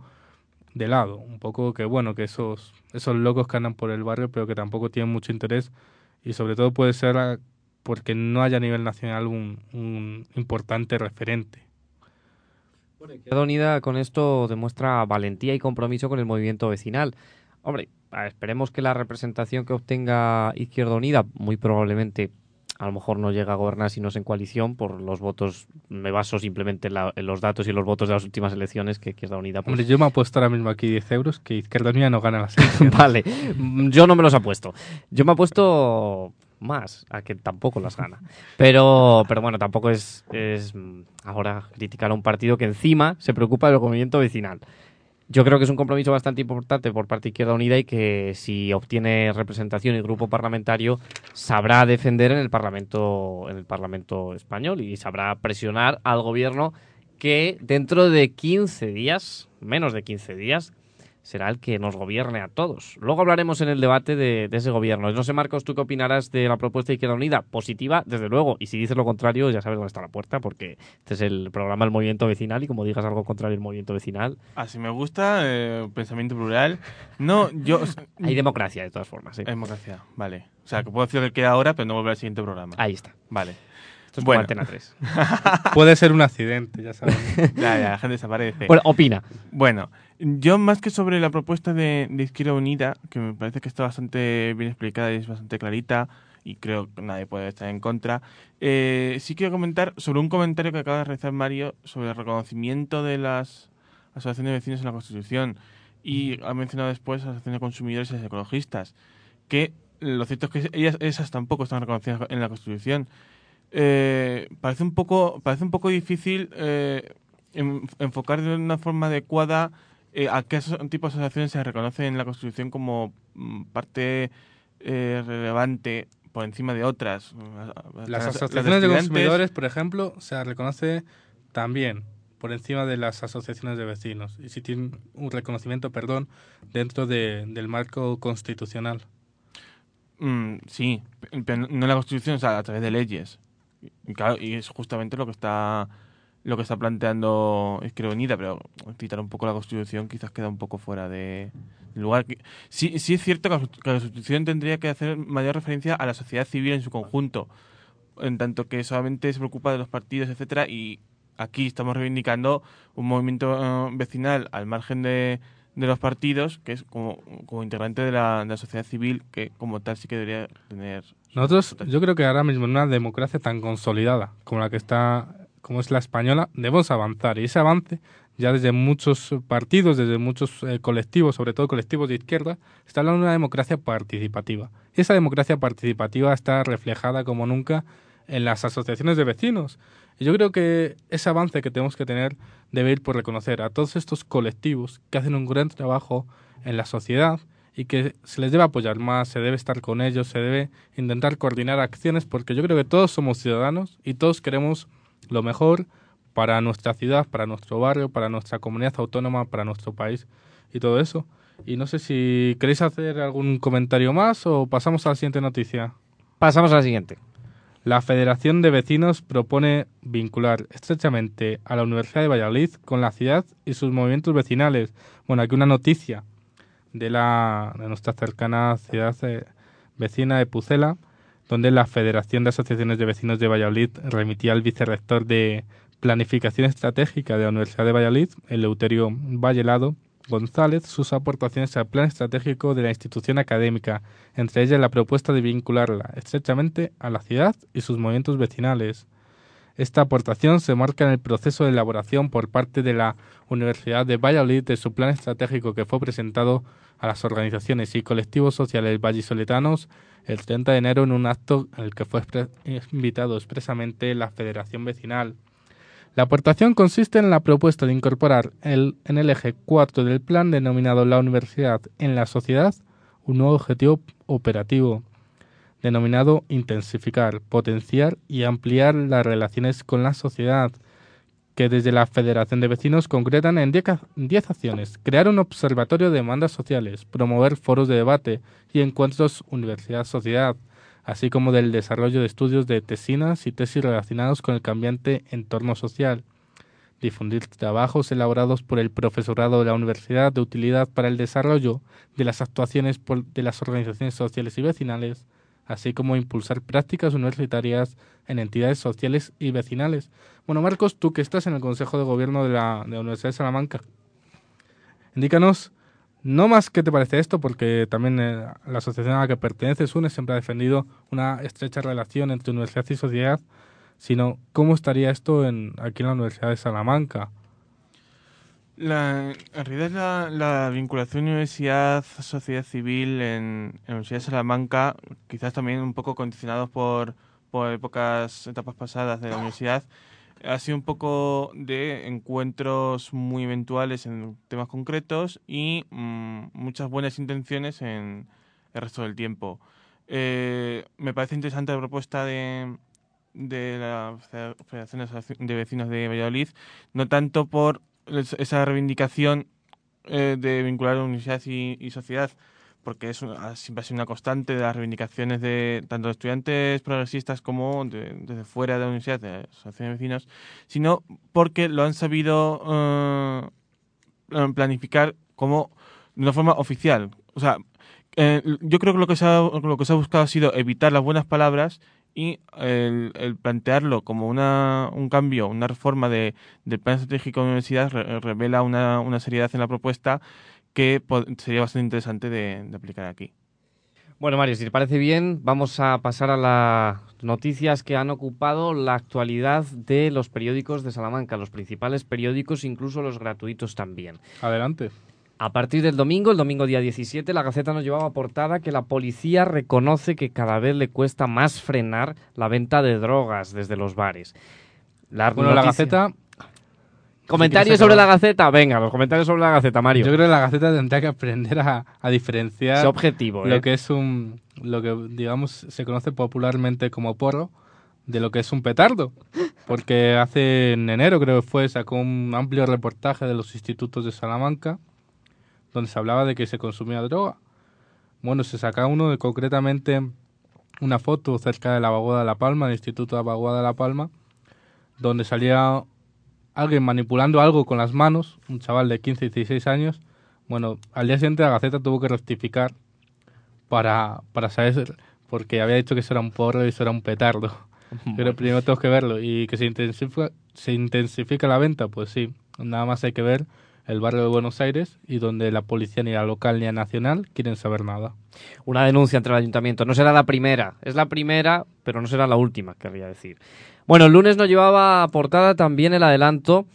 de lado, un poco que bueno, que esos, esos locos que andan por el barrio pero que tampoco tienen mucho interés y sobre todo puede ser porque no haya a nivel nacional un, un importante referente. Izquierda Unida con esto demuestra valentía y compromiso con el movimiento vecinal. Hombre, esperemos que la representación que obtenga Izquierda Unida, muy probablemente a lo mejor no llega a gobernar si no es en coalición por los votos, me baso simplemente en, la- en los datos y los votos de las últimas elecciones que Izquierda Unida pues, Hombre, yo me he puesto ahora mismo aquí 10 euros que Izquierda Unida no gana las elecciones. Vale, mm, yo no me los apuesto. Yo me apuesto más a que tampoco las gana. Pero, pero bueno, tampoco es, es mm, ahora criticar a un partido que encima se preocupa del movimiento vecinal. Yo creo que es un compromiso bastante importante por parte de Izquierda Unida y que si obtiene representación y grupo parlamentario sabrá defender en el Parlamento en el Parlamento español y sabrá presionar al gobierno que dentro de 15 días, menos de 15 días, será el que nos gobierne a todos. Luego hablaremos en el debate de, de ese gobierno. No sé, Marcos, ¿tú qué opinarás de la propuesta de Izquierda Unida? Positiva, desde luego. Y si dices lo contrario, ya sabes dónde está la puerta, porque este es el programa del movimiento vecinal y como digas algo contrario al movimiento vecinal, Así me gusta, eh, pensamiento plural. No, yo... hay democracia de todas formas. Hay democracia, vale. O sea, que puedo decir lo que queda ahora, pero no volver al siguiente programa. Ahí está. Vale. Esto es Bueno. como Antena 3. Puede ser un accidente, ya sabes. Ya, ya, la gente desaparece. Bueno, opina. Bueno, yo más que sobre la propuesta de, de Izquierda Unida, que me parece que está bastante bien explicada y es bastante clarita, y creo que nadie puede estar en contra, eh, sí quiero comentar sobre un comentario que acaba de realizar Mario sobre el reconocimiento de las asociaciones de vecinos en la Constitución. Y ha mencionado después asociaciones de consumidores y las ecologistas, que lo cierto es que ellas, esas tampoco están reconocidas en la Constitución. Eh, parece un poco parece un poco difícil eh, en- enfocar de una forma adecuada eh, a qué tipo de asociaciones se reconocen en la Constitución como mm, parte eh, relevante por encima de otras. Las Las- asociaciones las de consumidores, por ejemplo, se reconoce también por encima de las asociaciones de vecinos y si tienen un reconocimiento, perdón, dentro de- del marco constitucional. Mm, sí, pero no en la Constitución, o sea, a través de leyes. Y claro, y es justamente lo que está lo que está planteando Izquierda pero citar un poco la Constitución quizás queda un poco fuera de lugar. Sí, sí es cierto que la Constitución tendría que hacer mayor referencia a la sociedad civil en su conjunto, en tanto que solamente se preocupa de los partidos, etcétera, y aquí estamos reivindicando un movimiento eh, vecinal al margen de, de los partidos, que es como, como integrante de la sociedad civil, que como tal sí que debería tener... Nosotros, yo creo que ahora mismo en una democracia tan consolidada como la que está, como es la española, debemos avanzar. Y ese avance, ya desde muchos partidos, desde muchos eh, colectivos, sobre todo colectivos de izquierda, está hablando de una democracia participativa. Y esa democracia participativa está reflejada como nunca en las asociaciones de vecinos. Y yo creo que ese avance que tenemos que tener debe ir por reconocer a todos estos colectivos que hacen un gran trabajo en la sociedad y que se les debe apoyar más, se debe estar con ellos, se debe intentar coordinar acciones porque yo creo que todos somos ciudadanos y todos queremos lo mejor para nuestra ciudad, para nuestro barrio, para nuestra comunidad autónoma, para nuestro país y todo eso. Y no sé si queréis hacer algún comentario más o pasamos a la siguiente noticia. Pasamos a la siguiente. La Federación de Vecinos propone vincular estrechamente a la Universidad de Valladolid con la ciudad y sus movimientos vecinales. Bueno, aquí una noticia de, la, de nuestra cercana ciudad eh, vecina de Pucela, donde la Federación de Asociaciones de Vecinos de Valladolid remitía al vicerrector de Planificación Estratégica de la Universidad de Valladolid, Eleuterio Vallelado González, sus aportaciones al plan estratégico de la institución académica, entre ellas la propuesta de vincularla estrechamente a la ciudad y sus movimientos vecinales. Esta aportación se marca en el proceso de elaboración por parte de la Universidad de Valladolid de su plan estratégico que fue presentado a las organizaciones y colectivos sociales vallisoletanos el 30 de enero en un acto el que fue invitado expresamente la Federación Vecinal. La aportación consiste en la propuesta de incorporar el- en el eje 4 del plan denominado la universidad en la sociedad un nuevo objetivo operativo denominado intensificar, potenciar y ampliar las relaciones con la sociedad, que desde la Federación de Vecinos concretan en 10 acciones. Crear un observatorio de demandas sociales, promover foros de debate y encuentros universidad-sociedad, así como del desarrollo de estudios de tesinas y tesis relacionados con el cambiante entorno social. Difundir trabajos elaborados por el profesorado de la universidad de utilidad para el desarrollo de las actuaciones de las organizaciones sociales y vecinales, así como impulsar prácticas universitarias en entidades sociales y vecinales. Bueno, Marcos, tú que estás en el Consejo de Gobierno de la, Universidad de Salamanca, indícanos no más qué te parece esto, porque también eh, la asociación a la que perteneces, UNE, siempre ha defendido una estrecha relación entre universidad y sociedad, sino cómo estaría esto en, aquí en la Universidad de Salamanca. La, en realidad la, la vinculación universidad-sociedad civil en, en la Universidad de Salamanca, quizás también un poco condicionados por, por épocas, etapas pasadas de la universidad, ha sido un poco de encuentros muy eventuales en temas concretos y mm, muchas buenas intenciones en el resto del tiempo. Eh, me parece interesante la propuesta de, de la Federación de Vecinos de Valladolid, no tanto por es- esa reivindicación eh, de vincular universidad y sociedad, porque es una- siempre ha sido una constante de las reivindicaciones de tanto de estudiantes progresistas como de- desde fuera de la universidad, de asociaciones de vecinos, sino porque lo han sabido eh, planificar como de una forma oficial. O sea, eh, yo creo que lo que, se ha, lo que se ha buscado ha sido evitar las buenas palabras y el, plantearlo como una, un cambio, una reforma de, del plan estratégico de la universidad re- revela una seriedad en la propuesta que sería bastante interesante de, de aplicar aquí. Bueno, Mario, si te parece bien, vamos a pasar a las noticias que han ocupado la actualidad de los periódicos de Salamanca, los principales periódicos, incluso los gratuitos también. Adelante. A partir del domingo, el domingo día 17, la Gaceta nos llevaba portada que la policía reconoce que cada vez le cuesta más frenar la venta de drogas desde los bares. La Bueno, la Gaceta... ¿Comentarios sobre la. Gaceta? Venga, los comentarios sobre la Gaceta, Mario. Yo creo que la Gaceta tendría que aprender a, a diferenciar objetivo, ¿eh? lo que es un... Lo que, digamos, se conoce popularmente como porro de lo que es un petardo. Porque hace en enero, creo que fue, sacó un amplio reportaje de los institutos de Salamanca donde se hablaba de que se consumía droga. Bueno, se saca uno de concretamente una foto cerca de la Vaguada de La Palma, del Instituto de la Vaguada de La Palma, donde salía alguien manipulando algo con las manos, un chaval de 15 y 16 años. Bueno, al día siguiente la Gaceta tuvo que rectificar para, para saber, porque había dicho que eso era un porro y eso era un petardo. Pero primero tengo que verlo. Y que se intensifica, se intensifica la venta, pues sí. Nada más hay que ver el barrio de Buenos Aires y donde la policía ni la local ni la nacional quieren saber nada. Una denuncia entre el ayuntamiento. No será la primera. Es la primera, pero no será la última, querría decir. Bueno, el lunes nos llevaba a portada también el adelanto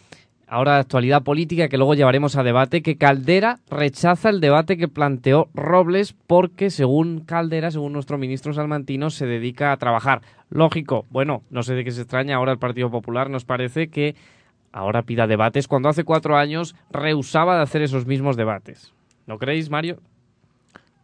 Ahora actualidad política que luego llevaremos a debate, que Caldera rechaza el debate que planteó Robles porque según Caldera, según nuestro ministro salmantino, se dedica a trabajar. Lógico, bueno, no sé de qué se extraña ahora el Partido Popular, nos parece que ahora pida debates cuando hace cuatro años rehusaba de hacer esos mismos debates. ¿No creéis, Mario?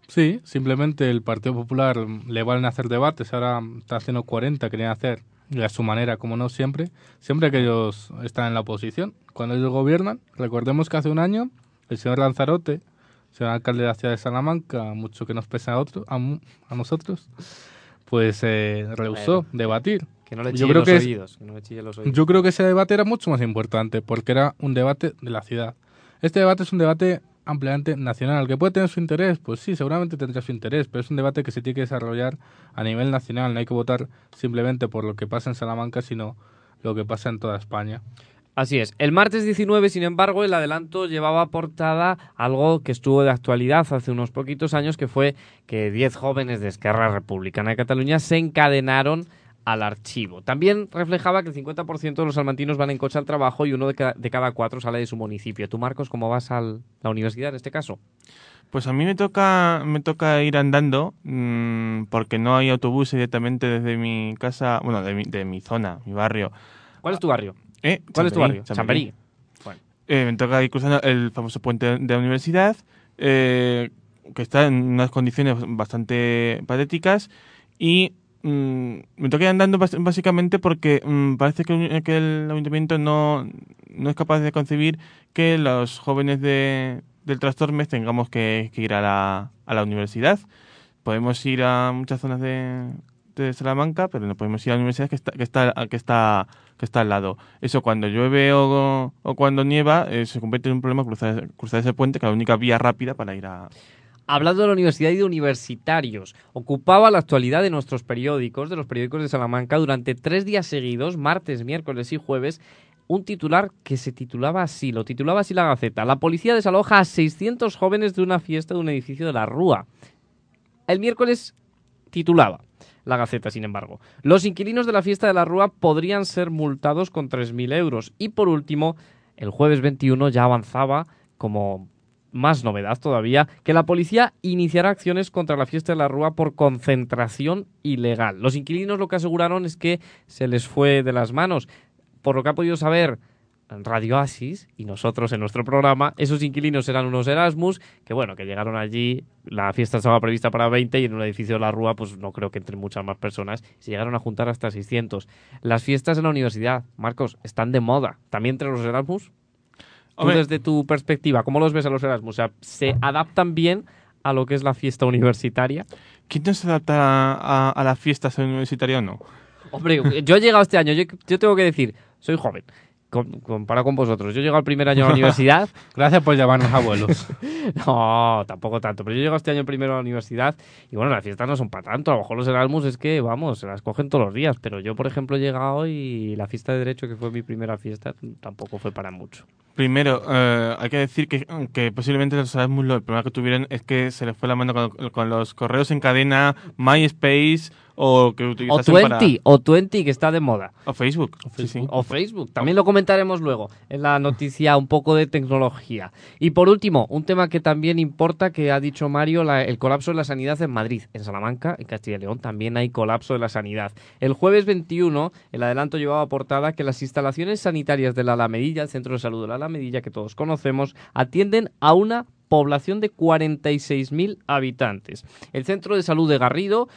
Sí, simplemente el Partido Popular le valen hacer debates, ahora está haciendo 40, querían hacer, a su manera, como no siempre, siempre que ellos están en la oposición. Cuando ellos gobiernan, recordemos que hace un año el señor Lanzarote, señor alcalde de la ciudad de Salamanca, mucho que nos pesa a, otro, a, a nosotros, pues eh, rehusó Bueno, debatir. Que no le chillen los que es- oídos. que no le chillen los oídos. Yo creo que ese debate era mucho más importante porque era un debate de la ciudad. Este debate es un debate ampliamente nacional, que puede tener su interés, pues sí, seguramente tendrá su interés, pero es un debate que se tiene que desarrollar a nivel nacional, no hay que votar simplemente por lo que pasa en Salamanca, sino lo que pasa en toda España. Así es. El martes 19, sin embargo, el adelanto llevaba portada algo que estuvo de actualidad hace unos poquitos años, que fue que 10 jóvenes de Esquerra Republicana de Cataluña se encadenaron al archivo. También reflejaba que el 50% de los salmantinos van en coche al trabajo y uno de, ca- de cada cuatro sale de su municipio. ¿Tú, Marcos, cómo vas a la universidad en este caso? Pues a mí me toca, me toca ir andando mm, porque no hay autobús directamente desde mi casa, bueno, de mi, de mi zona, mi barrio. ¿Cuál es tu barrio? Eh, ¿Cuál es tu barrio? Chamberí. Eh, me toca ir cruzando el famoso puente de la universidad, eh, que está en unas condiciones bastante patéticas y mm, me toca andando básicamente porque mm, parece que, el- ayuntamiento no, no es capaz de concebir que los jóvenes de, del Trastormes tengamos que, que ir a la, a la universidad. Podemos ir a muchas zonas de, de Salamanca, pero no podemos ir a la universidad que está, que está, que está, que está al lado. Eso cuando llueve o, o cuando nieva eh, se convierte en un problema cruzar, cruzar ese puente, que es la única vía rápida para ir a... Hablando de la universidad y de universitarios, ocupaba la actualidad de nuestros periódicos, de los periódicos de Salamanca, durante tres días seguidos, martes, miércoles y jueves, un titular que se titulaba así, lo titulaba así la Gaceta. La policía desaloja a 600 jóvenes de una fiesta de un edificio de la Rúa. El miércoles titulaba la Gaceta, sin embargo. Los inquilinos de la fiesta de la Rúa podrían ser multados con 3.000 euros. Y por último, el jueves 21 ya avanzaba como más novedad todavía, que la policía iniciará acciones contra la fiesta de la Rúa por concentración ilegal. Los inquilinos lo que aseguraron es que se les fue de las manos. Por lo que ha podido saber Radio Asis y nosotros en nuestro programa, esos inquilinos eran unos Erasmus que, bueno, que llegaron allí, la fiesta estaba prevista para 20 y en un edificio de la Rúa, pues no creo que entren muchas más personas, se llegaron a juntar hasta 600. Las fiestas en la universidad, Marcos, están de moda. ¿También entre los Erasmus? Tú desde tu perspectiva, ¿cómo los ves a los Erasmus? O sea, ¿se adaptan bien a lo que es la fiesta universitaria? ¿Quién no se adapta a, a las fiestas universitarias o no? Hombre, yo he llegado este año, yo, yo tengo que decir, soy joven, com- comparado con vosotros. Yo he llegado al primer año a la universidad, Gracias por llamarnos abuelos. no, tampoco tanto, pero yo he llegado este año primero a la universidad y bueno, las fiestas no son para tanto. A lo mejor los Erasmus es que, vamos, se las cogen todos los días, pero yo, por ejemplo, he llegado y la fiesta de Derecho, que fue mi primera fiesta, tampoco fue para mucho. Primero, eh, hay que decir que, que posiblemente los Erasmus lo el problema que tuvieron es que se les fue la mano con, con los correos en cadena, MySpace o que O utilizasen 20, para... o 20 que está de moda. O Facebook. Sí, sí. O Facebook. También lo comentaremos luego en la noticia un poco de tecnología. Y por último, un tema que también importa, que ha dicho Mario, la- el colapso de la sanidad en Madrid. En Salamanca, en Castilla y León, también hay colapso de la sanidad. El jueves 21, el adelanto llevaba portada que las instalaciones sanitarias de la Alamedilla, el Centro de Salud de la Alamedilla, que todos conocemos, atienden a una población de 46.000 habitantes. El Centro de Salud de Garrido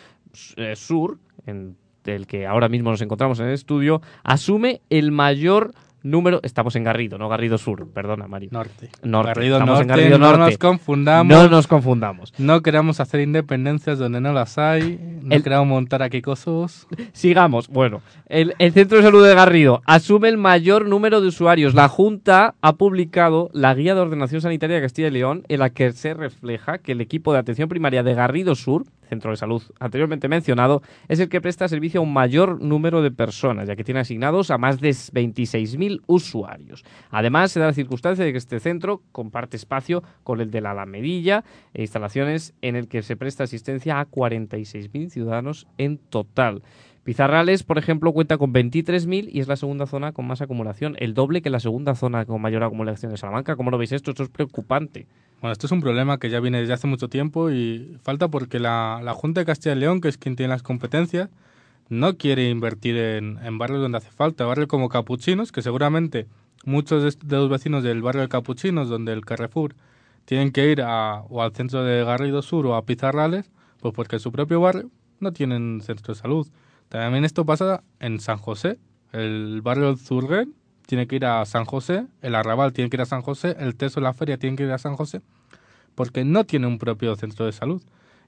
eh, Sur, en del que ahora mismo nos encontramos en el estudio, asume el mayor número. Estamos en Garrido, no Garrido Sur, perdona, Mario. Norte. Norte. Garrido Estamos en Norte, Garrido no Norte. nos confundamos. No nos confundamos. No queremos hacer independencias donde no las hay. No El- queremos montar aquí cosas. Sigamos. Bueno, el, el Centro de Salud de Garrido asume el mayor número de usuarios. La Junta ha publicado la Guía de Ordenación Sanitaria de Castilla y León, en la que se refleja que el equipo de atención primaria de Garrido Sur, centro de salud anteriormente mencionado, es el que presta servicio a un mayor número de personas, ya que tiene asignados a más de 26.000 usuarios. Además, se da la circunstancia de que este centro comparte espacio con el de la Alamedilla e instalaciones en el que se presta asistencia a 46.000 ciudadanos en total. Pizarrales, por ejemplo, cuenta con 23.000 y es la segunda zona con más acumulación, el doble que la segunda zona con mayor acumulación de Salamanca. ¿Cómo lo veis esto? Esto es preocupante. Bueno, esto es un problema que ya viene desde hace mucho tiempo y falta porque la, la Junta de Castilla y León, que es quien tiene las competencias, no quiere invertir en, barrios donde hace falta. Barrios como Capuchinos, que seguramente muchos de, de los vecinos del barrio de Capuchinos, donde el Carrefour, tienen que ir a, o al centro de Garrido Sur o a Pizarrales, pues porque en su propio barrio no tienen centro de salud. También esto pasa en San José. El barrio del Zurguén tiene que ir a San José, el Arrabal tiene que ir a San José, el Teso de la Feria tiene que ir a San José, porque no tiene un propio centro de salud.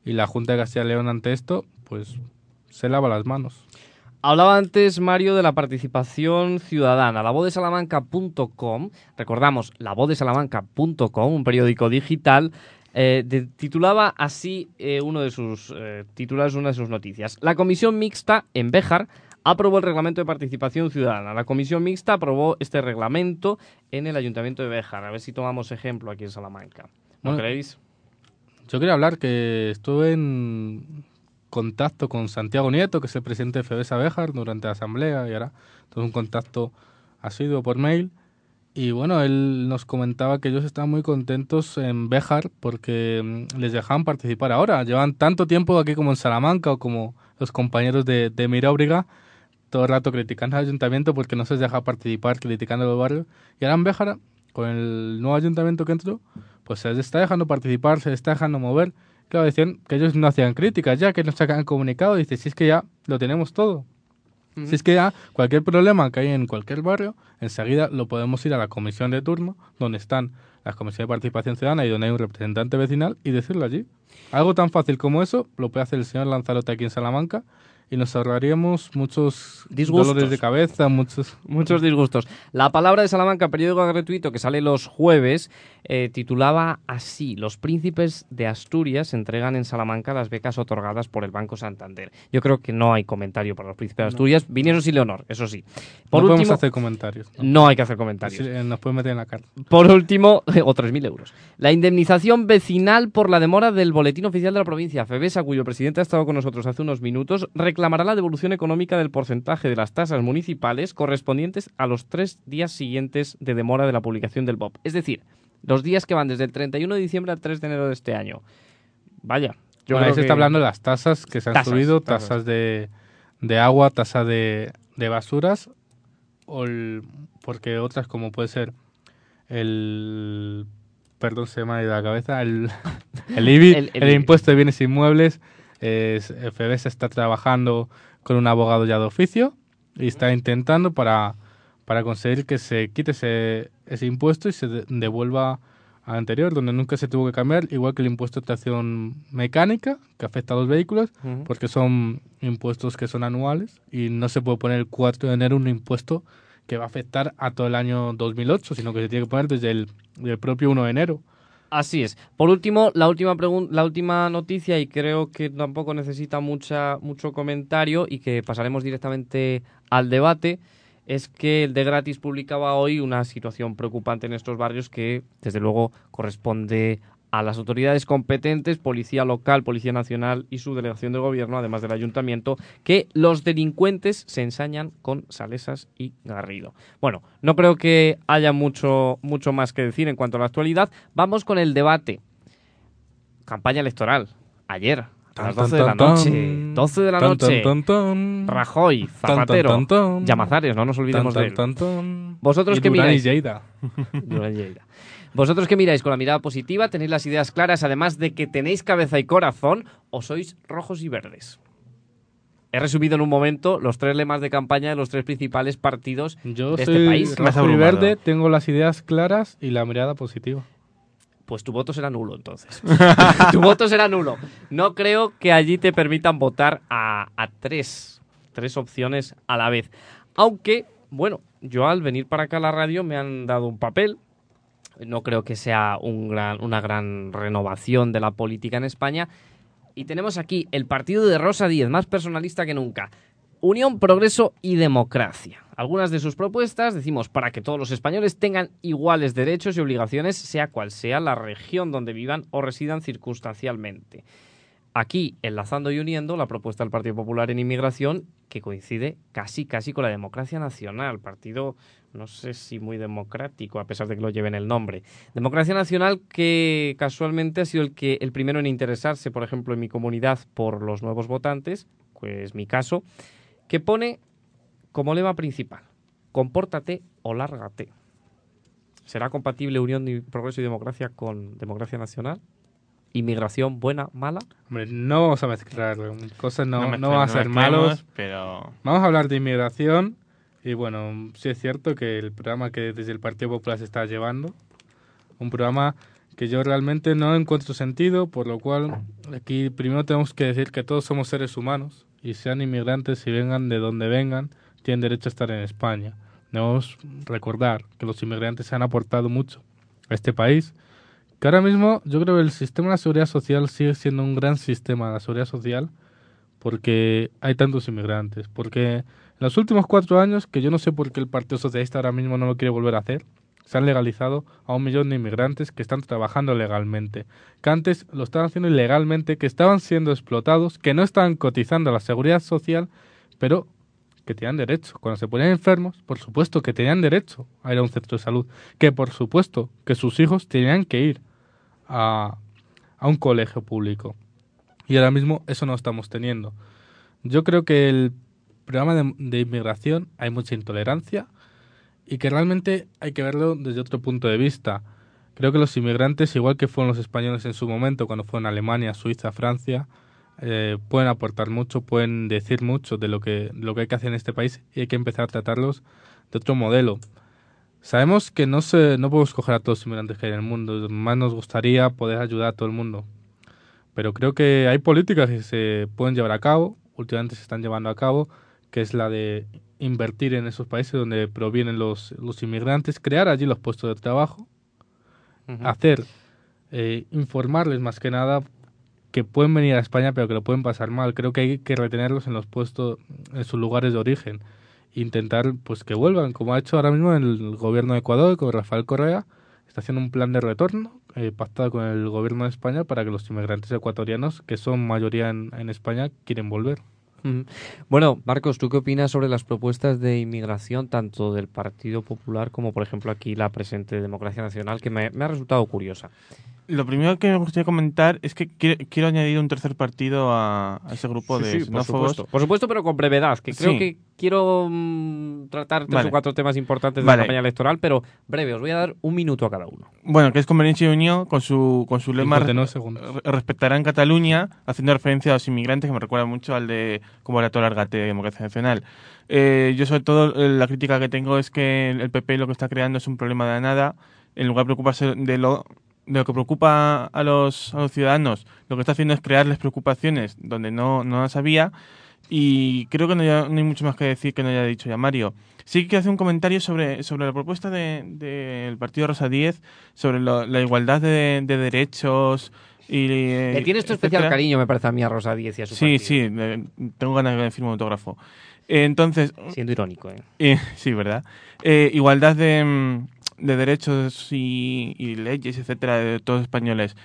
Y la Junta de Castilla León ante esto, pues se lava las manos. Hablaba antes Mario de la participación ciudadana. La voz de Salamanca.com, recordamos, la voz de Salamanca.com, un periódico digital, eh, titulaba así eh, uno de sus eh, titulares, una de sus noticias. La comisión mixta en Béjar aprobó el reglamento de participación ciudadana. La comisión mixta aprobó este reglamento en el ayuntamiento de Béjar. A ver si tomamos ejemplo aquí en Salamanca. ¿No Bueno, creéis? Yo quería hablar que estuve en contacto con Santiago Nieto, que es el presidente de FEBESA Béjar, durante la asamblea y ahora tuve un contacto asiduo por mail. Y bueno, él nos comentaba que ellos estaban muy contentos en Béjar porque mm, les dejaban participar ahora. Llevan tanto tiempo aquí como en Salamanca o como los compañeros de, de Miróbriga, todo el rato criticando al ayuntamiento porque no se les deja participar, criticando los barrios. Y ahora en Béjar, con el nuevo ayuntamiento que entró, pues se les está dejando participar, se les está dejando mover. Claro, decían que ellos no hacían críticas ya, que no sacan comunicado. Dice, si es que ya lo tenemos todo. Si es que ya cualquier problema que hay en cualquier barrio, enseguida lo podemos ir a la comisión de turno, donde están las comisiones de participación ciudadana y donde hay un representante vecinal, y decirlo allí. Algo tan fácil como eso lo puede hacer el señor Lanzarote aquí en Salamanca y nos ahorraríamos muchos Disgustos. dolores de cabeza, muchos... Muchos disgustos. La palabra de Salamanca, periódico gratuito que sale los jueves, eh, titulaba así: Los príncipes de Asturias entregan en Salamanca las becas otorgadas por el Banco Santander. Yo creo que no hay comentario para los príncipes de Asturias. Vinieron sin Leonor, eso sí. Por no podemos último, hacer comentarios. ¿no? no hay que hacer comentarios. Nos pueden meter en la cárcel. Por último, o 3.000 euros. La indemnización vecinal por la demora del boletín oficial de la provincia. FEBESA, cuyo presidente ha estado con nosotros hace unos minutos, reclamará la devolución económica del porcentaje de las tasas municipales correspondientes a los tres días siguientes de demora de la publicación del BOP. Es decir, los días que van desde el 31 de diciembre al 3 de enero de este año. Vaya. Yo Bueno, ahí creo se que- está hablando de las tasas que se han Tasas, subido, tasas. tasas, de, de agua, tasa de, de basuras, o el- porque otras como puede ser el... Perdón, se me ha ido la cabeza. El, el IBI, El- el, el impuesto de bienes inmuebles. Es, FBS está trabajando con un abogado ya de oficio y está intentando para, para conseguir que se quite ese, ese impuesto y se de- devuelva al anterior, donde nunca se tuvo que cambiar, igual que el impuesto de tracción mecánica, que afecta a los vehículos, porque son impuestos que son anuales y no se puede poner el 4 de enero un impuesto que va a afectar a todo el año 2008, sino que se tiene que poner desde el, del propio 1 de enero. Así es. Por último, la última la última noticia, y creo que tampoco necesita mucha, mucho comentario y que pasaremos directamente al debate, es que el de gratis publicaba hoy una situación preocupante en estos barrios que, desde luego, corresponde a las autoridades competentes, Policía Local, Policía Nacional y su delegación de gobierno, además del ayuntamiento, que los delincuentes se ensañan con Salesas y Garrido. Bueno, no creo que haya mucho, mucho más que decir en cuanto a la actualidad. Vamos con el debate. Campaña electoral. Ayer, a las 12 de la noche. 12 de la noche. Rajoy, Zapatero. Llamazares, no nos olvidemos de él. ¿Vosotros Y qué Durán y miráis? ¿Vosotros qué miráis con la mirada positiva? ¿Tenéis las ideas claras, además de que tenéis cabeza y corazón? ¿O sois rojos y verdes? He resumido en un momento los tres lemas de campaña de los tres principales partidos Yo de soy este país. Rojo y verde, tengo las ideas claras y la mirada positiva. Pues tu voto será nulo entonces. tu voto será nulo. No creo que allí te permitan votar a, a tres, tres opciones a la vez. Aunque, bueno, yo al venir para acá a la radio me han dado un papel. No creo que sea un gran, una gran renovación de la política en España. Y tenemos aquí el partido de Rosa Díez, más personalista que nunca. Unión, Progreso y Democracia. Algunas de sus propuestas, decimos, para que todos los españoles tengan iguales derechos y obligaciones, sea cual sea la región donde vivan o residan circunstancialmente. Aquí, enlazando y uniendo la propuesta del Partido Popular en inmigración, que coincide casi, casi con la democracia nacional, partido no sé si muy democrático, a pesar de que lo lleven el nombre. Democracia Nacional que casualmente ha sido el, que, el primero en interesarse, por ejemplo, en mi comunidad por los nuevos votantes, pues mi caso, que pone como lema principal, compórtate o lárgate. ¿Será compatible Unión de Progreso y Democracia con Democracia Nacional? ¿Inmigración buena, mala? Hombre, no vamos a mezclar cosas, no, no, van a ser malos. Pero Vamos a hablar de inmigración y bueno, sí es cierto que el programa que desde el Partido Popular se está llevando, un programa que yo realmente no encuentro sentido, por lo cual aquí primero tenemos que decir que todos somos seres humanos y sean inmigrantes y vengan de donde vengan, tienen derecho a estar en España. Debemos recordar que los inmigrantes han aportado mucho a este país, que ahora mismo yo creo que el sistema de la seguridad social sigue siendo un gran sistema de la seguridad social porque hay tantos inmigrantes, porque en los últimos cuatro años, que yo no sé por qué el Partido Socialista ahora mismo no lo quiere volver a hacer, se han legalizado a un millón de inmigrantes que están trabajando legalmente, que antes lo estaban haciendo ilegalmente, que estaban siendo explotados, que no estaban cotizando a la seguridad social, pero que tenían derecho. Cuando se ponían enfermos, por supuesto que tenían derecho a ir a un centro de salud, que por supuesto que sus hijos tenían que ir a, a un colegio público. Y ahora mismo eso no estamos teniendo. Yo creo que el programa de, de inmigración hay mucha intolerancia y que realmente hay que verlo desde otro punto de vista. Creo que los inmigrantes, igual que fueron los españoles en su momento, cuando fueron Alemania, Suiza, Francia, eh, pueden aportar mucho, pueden decir mucho de lo que, lo que hay que hacer en este país y hay que empezar a tratarlos de otro modelo. Sabemos que no, se, no podemos coger a todos los inmigrantes que hay en el mundo, más nos gustaría poder ayudar a todo el mundo. Pero creo que hay políticas que se pueden llevar a cabo, últimamente se están llevando a cabo, que es la de invertir en esos países donde provienen los, los inmigrantes, crear allí los puestos de trabajo, hacer, eh, informarles más que nada que pueden venir a España pero que lo pueden pasar mal. Creo que hay que retenerlos en los puestos, en sus lugares de origen. Intentar pues que vuelvan, como ha hecho ahora mismo el gobierno de Ecuador con Rafael Correa, está haciendo un plan de retorno eh, pactado con el gobierno de España para que los inmigrantes ecuatorianos, que son mayoría en, España, quieren volver. Bueno, Marcos, ¿tú qué opinas sobre las propuestas de inmigración tanto del Partido Popular como, por ejemplo, aquí la presente Democracia Nacional, que me ha resultado curiosa? Lo primero que me gustaría comentar es que quiero, quiero añadir un tercer partido a, a ese grupo Sí, de sí, por xenófobos. supuesto. Por supuesto, pero con brevedad, que creo Sí. que quiero mm, tratar tres Vale. o cuatro temas importantes de Vale. la campaña electoral, pero breve, os voy a dar un minuto a cada uno. Bueno, que es Conveniencia y Unión con su, con su lema 59 segundos. re- respetarán Cataluña, haciendo referencia a los inmigrantes, que me recuerda mucho al de como era todo Largate de Democracia Nacional. Eh, yo, sobre todo, eh, la crítica que tengo es que el PP lo que está creando es un problema de la nada. En lugar de preocuparse de lo, lo que preocupa a los, a los ciudadanos, lo que está haciendo es crearles preocupaciones donde no, no las había. Y creo que no, haya- no hay mucho más que decir que no haya dicho ya Mario. Sí que hacer un comentario sobre, sobre la propuesta del de, del Partido Rosa 10, sobre lo- la igualdad de, de derechos y... Le tienes tu especial cariño, me parece a mí, a Rosa Díez y a su Sí, partido. sí, tengo ganas de firmar un autógrafo. Entonces, Siendo irónico, ¿eh? eh, sí, ¿verdad? Eh, igualdad de, mm, de derechos y, y leyes, etcétera, de todos los españoles.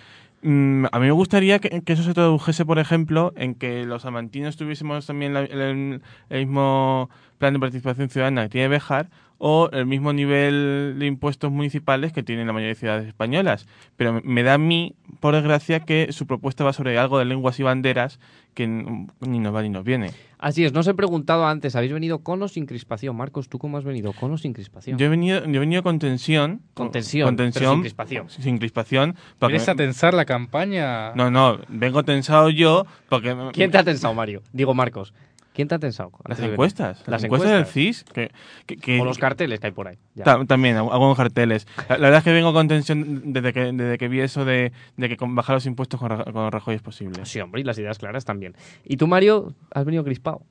Mm, a mí me gustaría que, que eso se tradujese, por ejemplo, en que los amantinos tuviésemos también la- el, el mismo plan de participación ciudadana que tiene Bejar o el mismo nivel de impuestos municipales que tienen la mayoría de ciudades españolas. Pero me- da a mí, por desgracia, que su propuesta va sobre algo de lenguas y banderas que ni nos va ni nos viene. Así es, no os he preguntado antes, ¿habéis venido con o sin crispación? Marcos, ¿tú cómo has venido? ¿Con o sin crispación? Yo he venido, yo he venido con tensión. Con tensión, Con pero tensión. sin crispación. Sin crispación. ¿Vienes a tensar la campaña? no, no, vengo tensado yo porque... ¿Quién te ha tensado, Mario? Digo, Marcos. ¿Quién te ha tensado? Las encuestas. Las, Las encuestas, del. CIS. Que, que- que- O los carteles que hay por ahí. Ta- también, hago carteles. La, la verdad es que vengo con tensión desde que, desde que vi eso de, de que con bajar los impuestos con, con Rajoy es posible. Sí, hombre, y las ideas claras también. ¿Y tú, Mario, has venido crispado?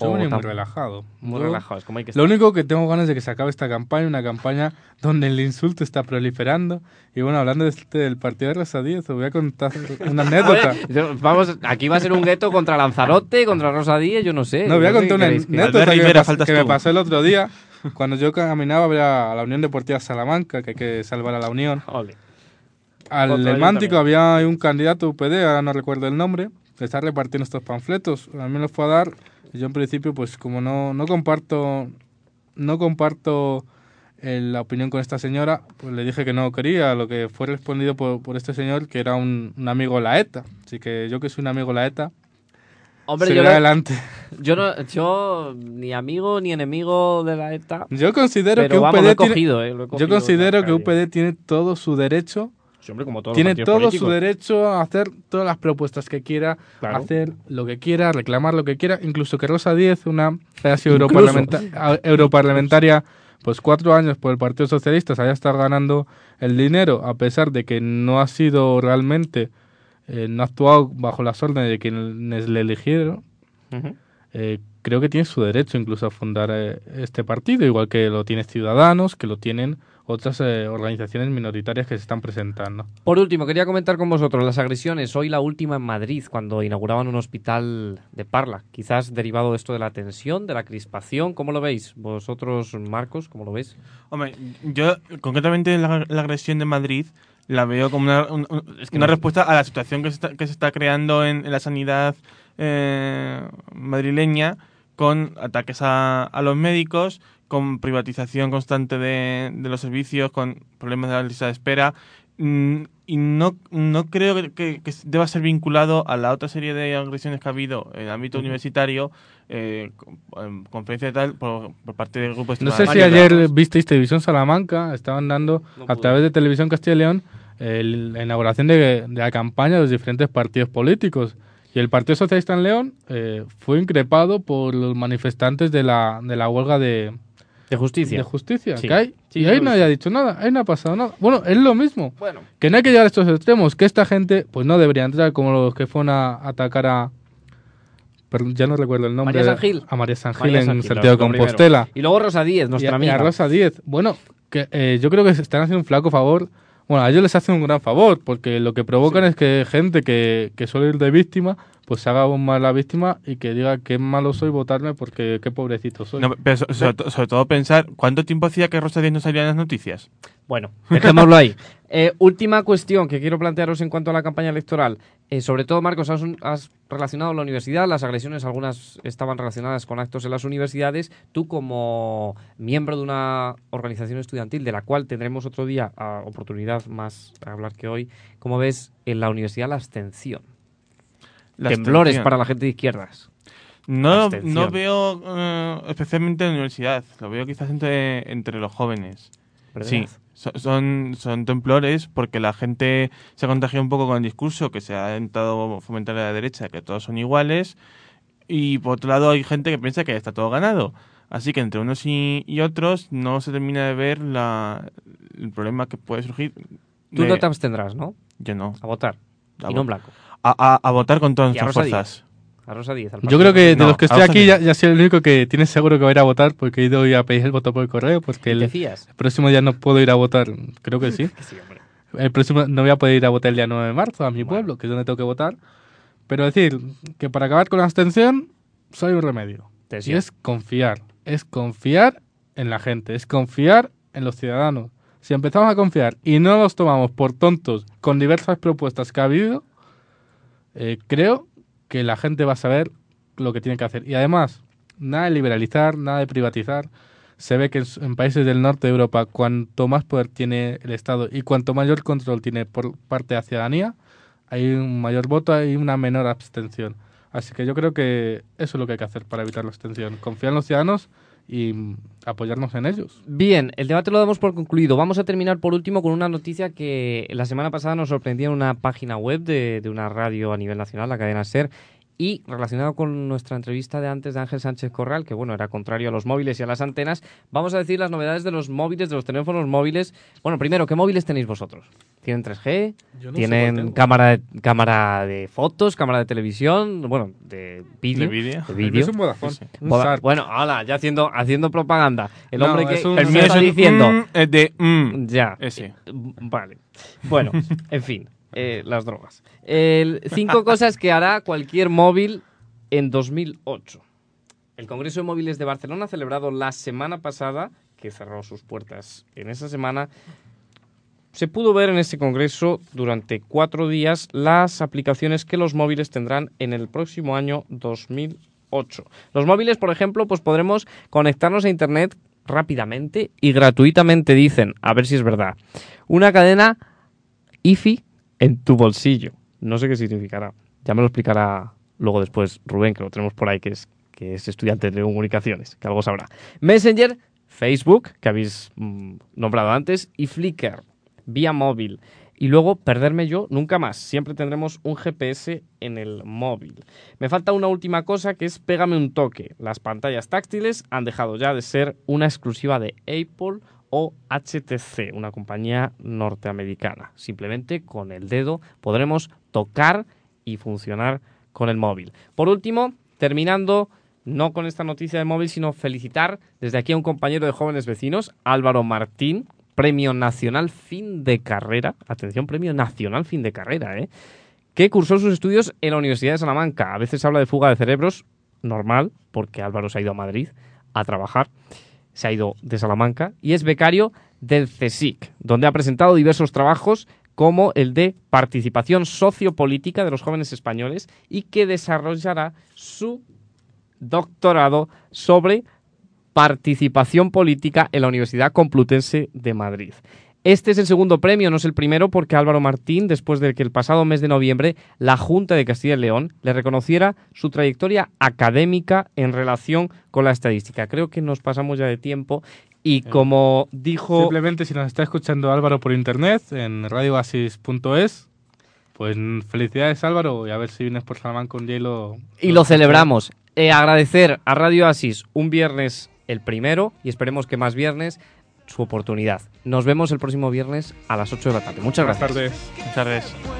Yo venía muy relajado. Muy Yo- relajado, es como hay que Lo único que tengo ganas de que se acabe esta campaña, una campaña donde el insulto está proliferando. Y bueno, hablando de este, del partido de Rosa Díez, os voy a contar una anécdota. Vamos, aquí va a ser un gueto contra Lanzarote, contra Rosa Díez, yo no sé. No, voy a contar una anécdota que, me, Rivera, pas- faltas que me pasó el otro día. Cuando yo caminaba a ver a, a la Unión Deportiva Salamanca, que hay que salvar a la Unión. Ole. Al Otro el Mántico ayuntamiento. había un candidato UPD, ahora no recuerdo el nombre, que está repartiendo estos panfletos. A mí me los fue a dar Yo en principio, pues como no, no comparto, no comparto eh, la opinión con esta señora, pues le dije que no quería, lo que fue respondido por, por este señor, que era un, un amigo de la ETA. Así que yo que soy un amigo de la ETA, Hombre, yo, no- adelante. yo, no, yo ni amigo ni enemigo de la ETA. Yo considero que UPD tiene- eh, yo considero que. UPD tiene todo su derecho Como todos tiene todo políticos. su derecho a hacer todas las propuestas que quiera, Claro. hacer lo que quiera, reclamar lo que quiera, incluso que Rosa Díez, una que haya sido europarlamenta- europarlamentaria, pues cuatro años por el Partido Socialista, se haya estado ganando el dinero, a pesar de que no ha sido realmente, eh, no ha actuado bajo las órdenes de quienes le eligieron, eh, creo que tiene su derecho incluso a fundar eh, este partido, igual que lo tiene Ciudadanos, que lo tienen otras eh, organizaciones minoritarias que se están presentando. Por último, quería comentar con vosotros las agresiones. Hoy la última en Madrid, cuando inauguraban un hospital de Parla. Quizás derivado de esto de la tensión, de la crispación. ¿Cómo lo veis? Vosotros, Marcos, ¿cómo lo veis? Hombre, yo concretamente la, la agresión de Madrid la veo como una, un- un- Es que una no- respuesta a la situación que se está, que se está creando en, en la sanidad eh, madrileña con ataques a, a los médicos, con privatización constante de, de los servicios, con problemas de la lista de espera. Mm, Y no, no creo que, que- que deba ser vinculado a la otra serie de agresiones que ha habido en el ámbito universitario, eh, con- en conferencia y tal, por, por parte del grupo No sé si ayer visteis Televisión Salamanca, estaban dando No a través de Televisión Castilla y León el- la inauguración de, de la campaña de los diferentes partidos políticos. Y el Partido Socialista en León eh, fue increpado por los manifestantes de la, de la huelga de, De justicia. de justicia Sí. que hay. Sí, y ahí nadie ha dicho nada, ahí no ha pasado nada. Bueno, es lo mismo. Bueno, Que no hay que llegar a estos extremos, que esta gente pues no debería entrar como los que fueron a atacar a... perdón, ya no recuerdo el nombre. María San Gil. A María San Gil María en San Gil, Santiago de primero. Compostela. Y luego Rosa Díez, Y nuestra a, y a amiga. Rosa 10. Bueno, que eh, yo creo que se están haciendo un flaco favor. Bueno, a ellos les hacen un gran favor, porque lo que provocan es que gente que, que suele ir de víctima, pues se haga aún más la víctima y que diga qué malo soy votarme porque qué pobrecito soy. No, pero so- sobre, to- sobre todo pensar, ¿cuánto tiempo hacía que Rosa Díez no salía en las noticias? Bueno, dejémoslo ahí. Eh, última cuestión que quiero plantearos en cuanto a la campaña electoral. Eh, sobre todo, Marcos, has, has relacionado la universidad, las agresiones, algunas estaban relacionadas con actos en las universidades. Tú, como miembro de una organización estudiantil, de la cual tendremos otro día ah, oportunidad más a hablar que hoy, ¿cómo ves en la universidad la abstención? La Temblores para la gente de izquierdas. No, no veo eh, especialmente en la universidad, lo veo quizás entre, entre los jóvenes. ¿verdad? Sí, so- son, son temblores porque la gente se ha contagiado un poco con el discurso que se ha intentado fomentar a la derecha, que todos son iguales, y por otro lado hay gente que piensa que está todo ganado. Así que entre unos y, y otros no se termina de ver la, el problema que puede surgir. Tú de- no te abstendrás, ¿no? Yo no. A votar. A y no en blanco. A, a- a votar con todas Y a nuestras fuerzas. A Rosa Díez. al Yo creo que de No, los que estoy aquí ya, ya soy el único que tiene seguro que va a ir a votar porque he ido hoy a pedir el voto por correo porque ¿Y ¿Te el, el próximo día no puedo ir a votar. Creo que sí. Que sí. El próximo no voy a poder ir a votar el día 9 de marzo a mi pueblo, que es donde tengo que votar. Pero decir que para acabar con la abstención, hay un remedio. Y Tensión. es confiar. Es confiar en la gente. Es confiar en los ciudadanos. Si empezamos a confiar y no los tomamos por tontos con diversas propuestas que ha habido, eh, creo que la gente va a saber lo que tiene que hacer. Y además, nada de liberalizar, nada de privatizar. Se ve que en, en países del norte de Europa, cuanto más poder tiene el Estado y cuanto mayor control tiene por parte de la ciudadanía, hay un mayor voto y una menor abstención. Así que yo creo que eso es lo que hay que hacer para evitar la abstención. Confiar en los ciudadanos y mm, apoyarnos en ellos. Bien, el debate lo damos por concluido. Vamos a terminar por último con una noticia que la semana pasada nos sorprendía en una página web de, de una radio a nivel nacional, la cadena SER, y relacionado con nuestra entrevista de antes de Ángel Sánchez Corral, que bueno, era contrario a los móviles y a las antenas, vamos a decir las novedades de los móviles, de los teléfonos móviles. Bueno, primero, ¿qué móviles tenéis vosotros? ¿Tienen 3G? Yo no ¿Tienen cámara de, cámara de fotos, cámara de televisión? Bueno, de vídeo. ¿De vídeo? de El mío vídeo. es un Vodafone. Sí, sí. un Boda- Sharp. Bueno, hola, ya haciendo, haciendo propaganda. El No, hombre que, es un- que El mío es está un diciendo. mm, eh, de mm. Ya. Ese. Vale. Bueno, en fin, eh, las drogas. El- cinco cosas que hará cualquier móvil en 2008. El Congreso de Móviles de Barcelona, celebrado la semana pasada, que cerró sus puertas en esa semana, se pudo ver en ese congreso durante cuatro días las aplicaciones que los móviles tendrán en el próximo año 2008. 8. Los móviles, por ejemplo, pues podremos conectarnos a Internet rápidamente y gratuitamente, dicen, a ver si es verdad. Una cadena IFI en tu bolsillo. No sé qué significará. Ya me lo explicará luego después Rubén, que lo tenemos por ahí, que es, que es estudiante de comunicaciones, que algo sabrá. Messenger, Facebook, que habéis mm, nombrado antes, y Flickr, vía móvil. Y luego perderme yo nunca más. Siempre tendremos un GPS en el móvil. Me falta una última cosa que es pégame un toque. Las pantallas táctiles han dejado ya de ser una exclusiva de Apple o HTC, una compañía norteamericana. Simplemente con el dedo podremos tocar y funcionar con el móvil. Por último, terminando, no con esta noticia del móvil, sino felicitar desde aquí a un compañero de jóvenes vecinos, Álvaro Martín, Premio Nacional Fin de Carrera. Atención, Premio Nacional Fin de Carrera, ¿eh? Que cursó sus estudios en la Universidad de Salamanca. A veces habla de fuga de cerebros, normal, porque Álvaro se ha ido a Madrid a trabajar. Se ha ido de Salamanca y es becario del CSIC, donde ha presentado diversos trabajos como el de participación sociopolítica de los jóvenes españoles y que desarrollará su doctorado sobre participación política en la Universidad Complutense de Madrid. Este es el segundo premio, no es el primero, porque Álvaro Martín, después de que el pasado mes de noviembre la Junta de Castilla y León le reconociera su trayectoria académica en relación con la estadística. Creo que nos pasamos ya de tiempo y como dijo... Simplemente si nos está escuchando Álvaro por internet en radioasis.es, pues felicidades Álvaro y a ver si vienes por Salamanca un día y lo... Y lo celebramos. Eh, agradecer a Radio Asis un viernes el primero y esperemos que más viernes su oportunidad. Nos vemos el próximo viernes a las 8 de la tarde. Muchas Buenas gracias. tardes. Muchas gracias.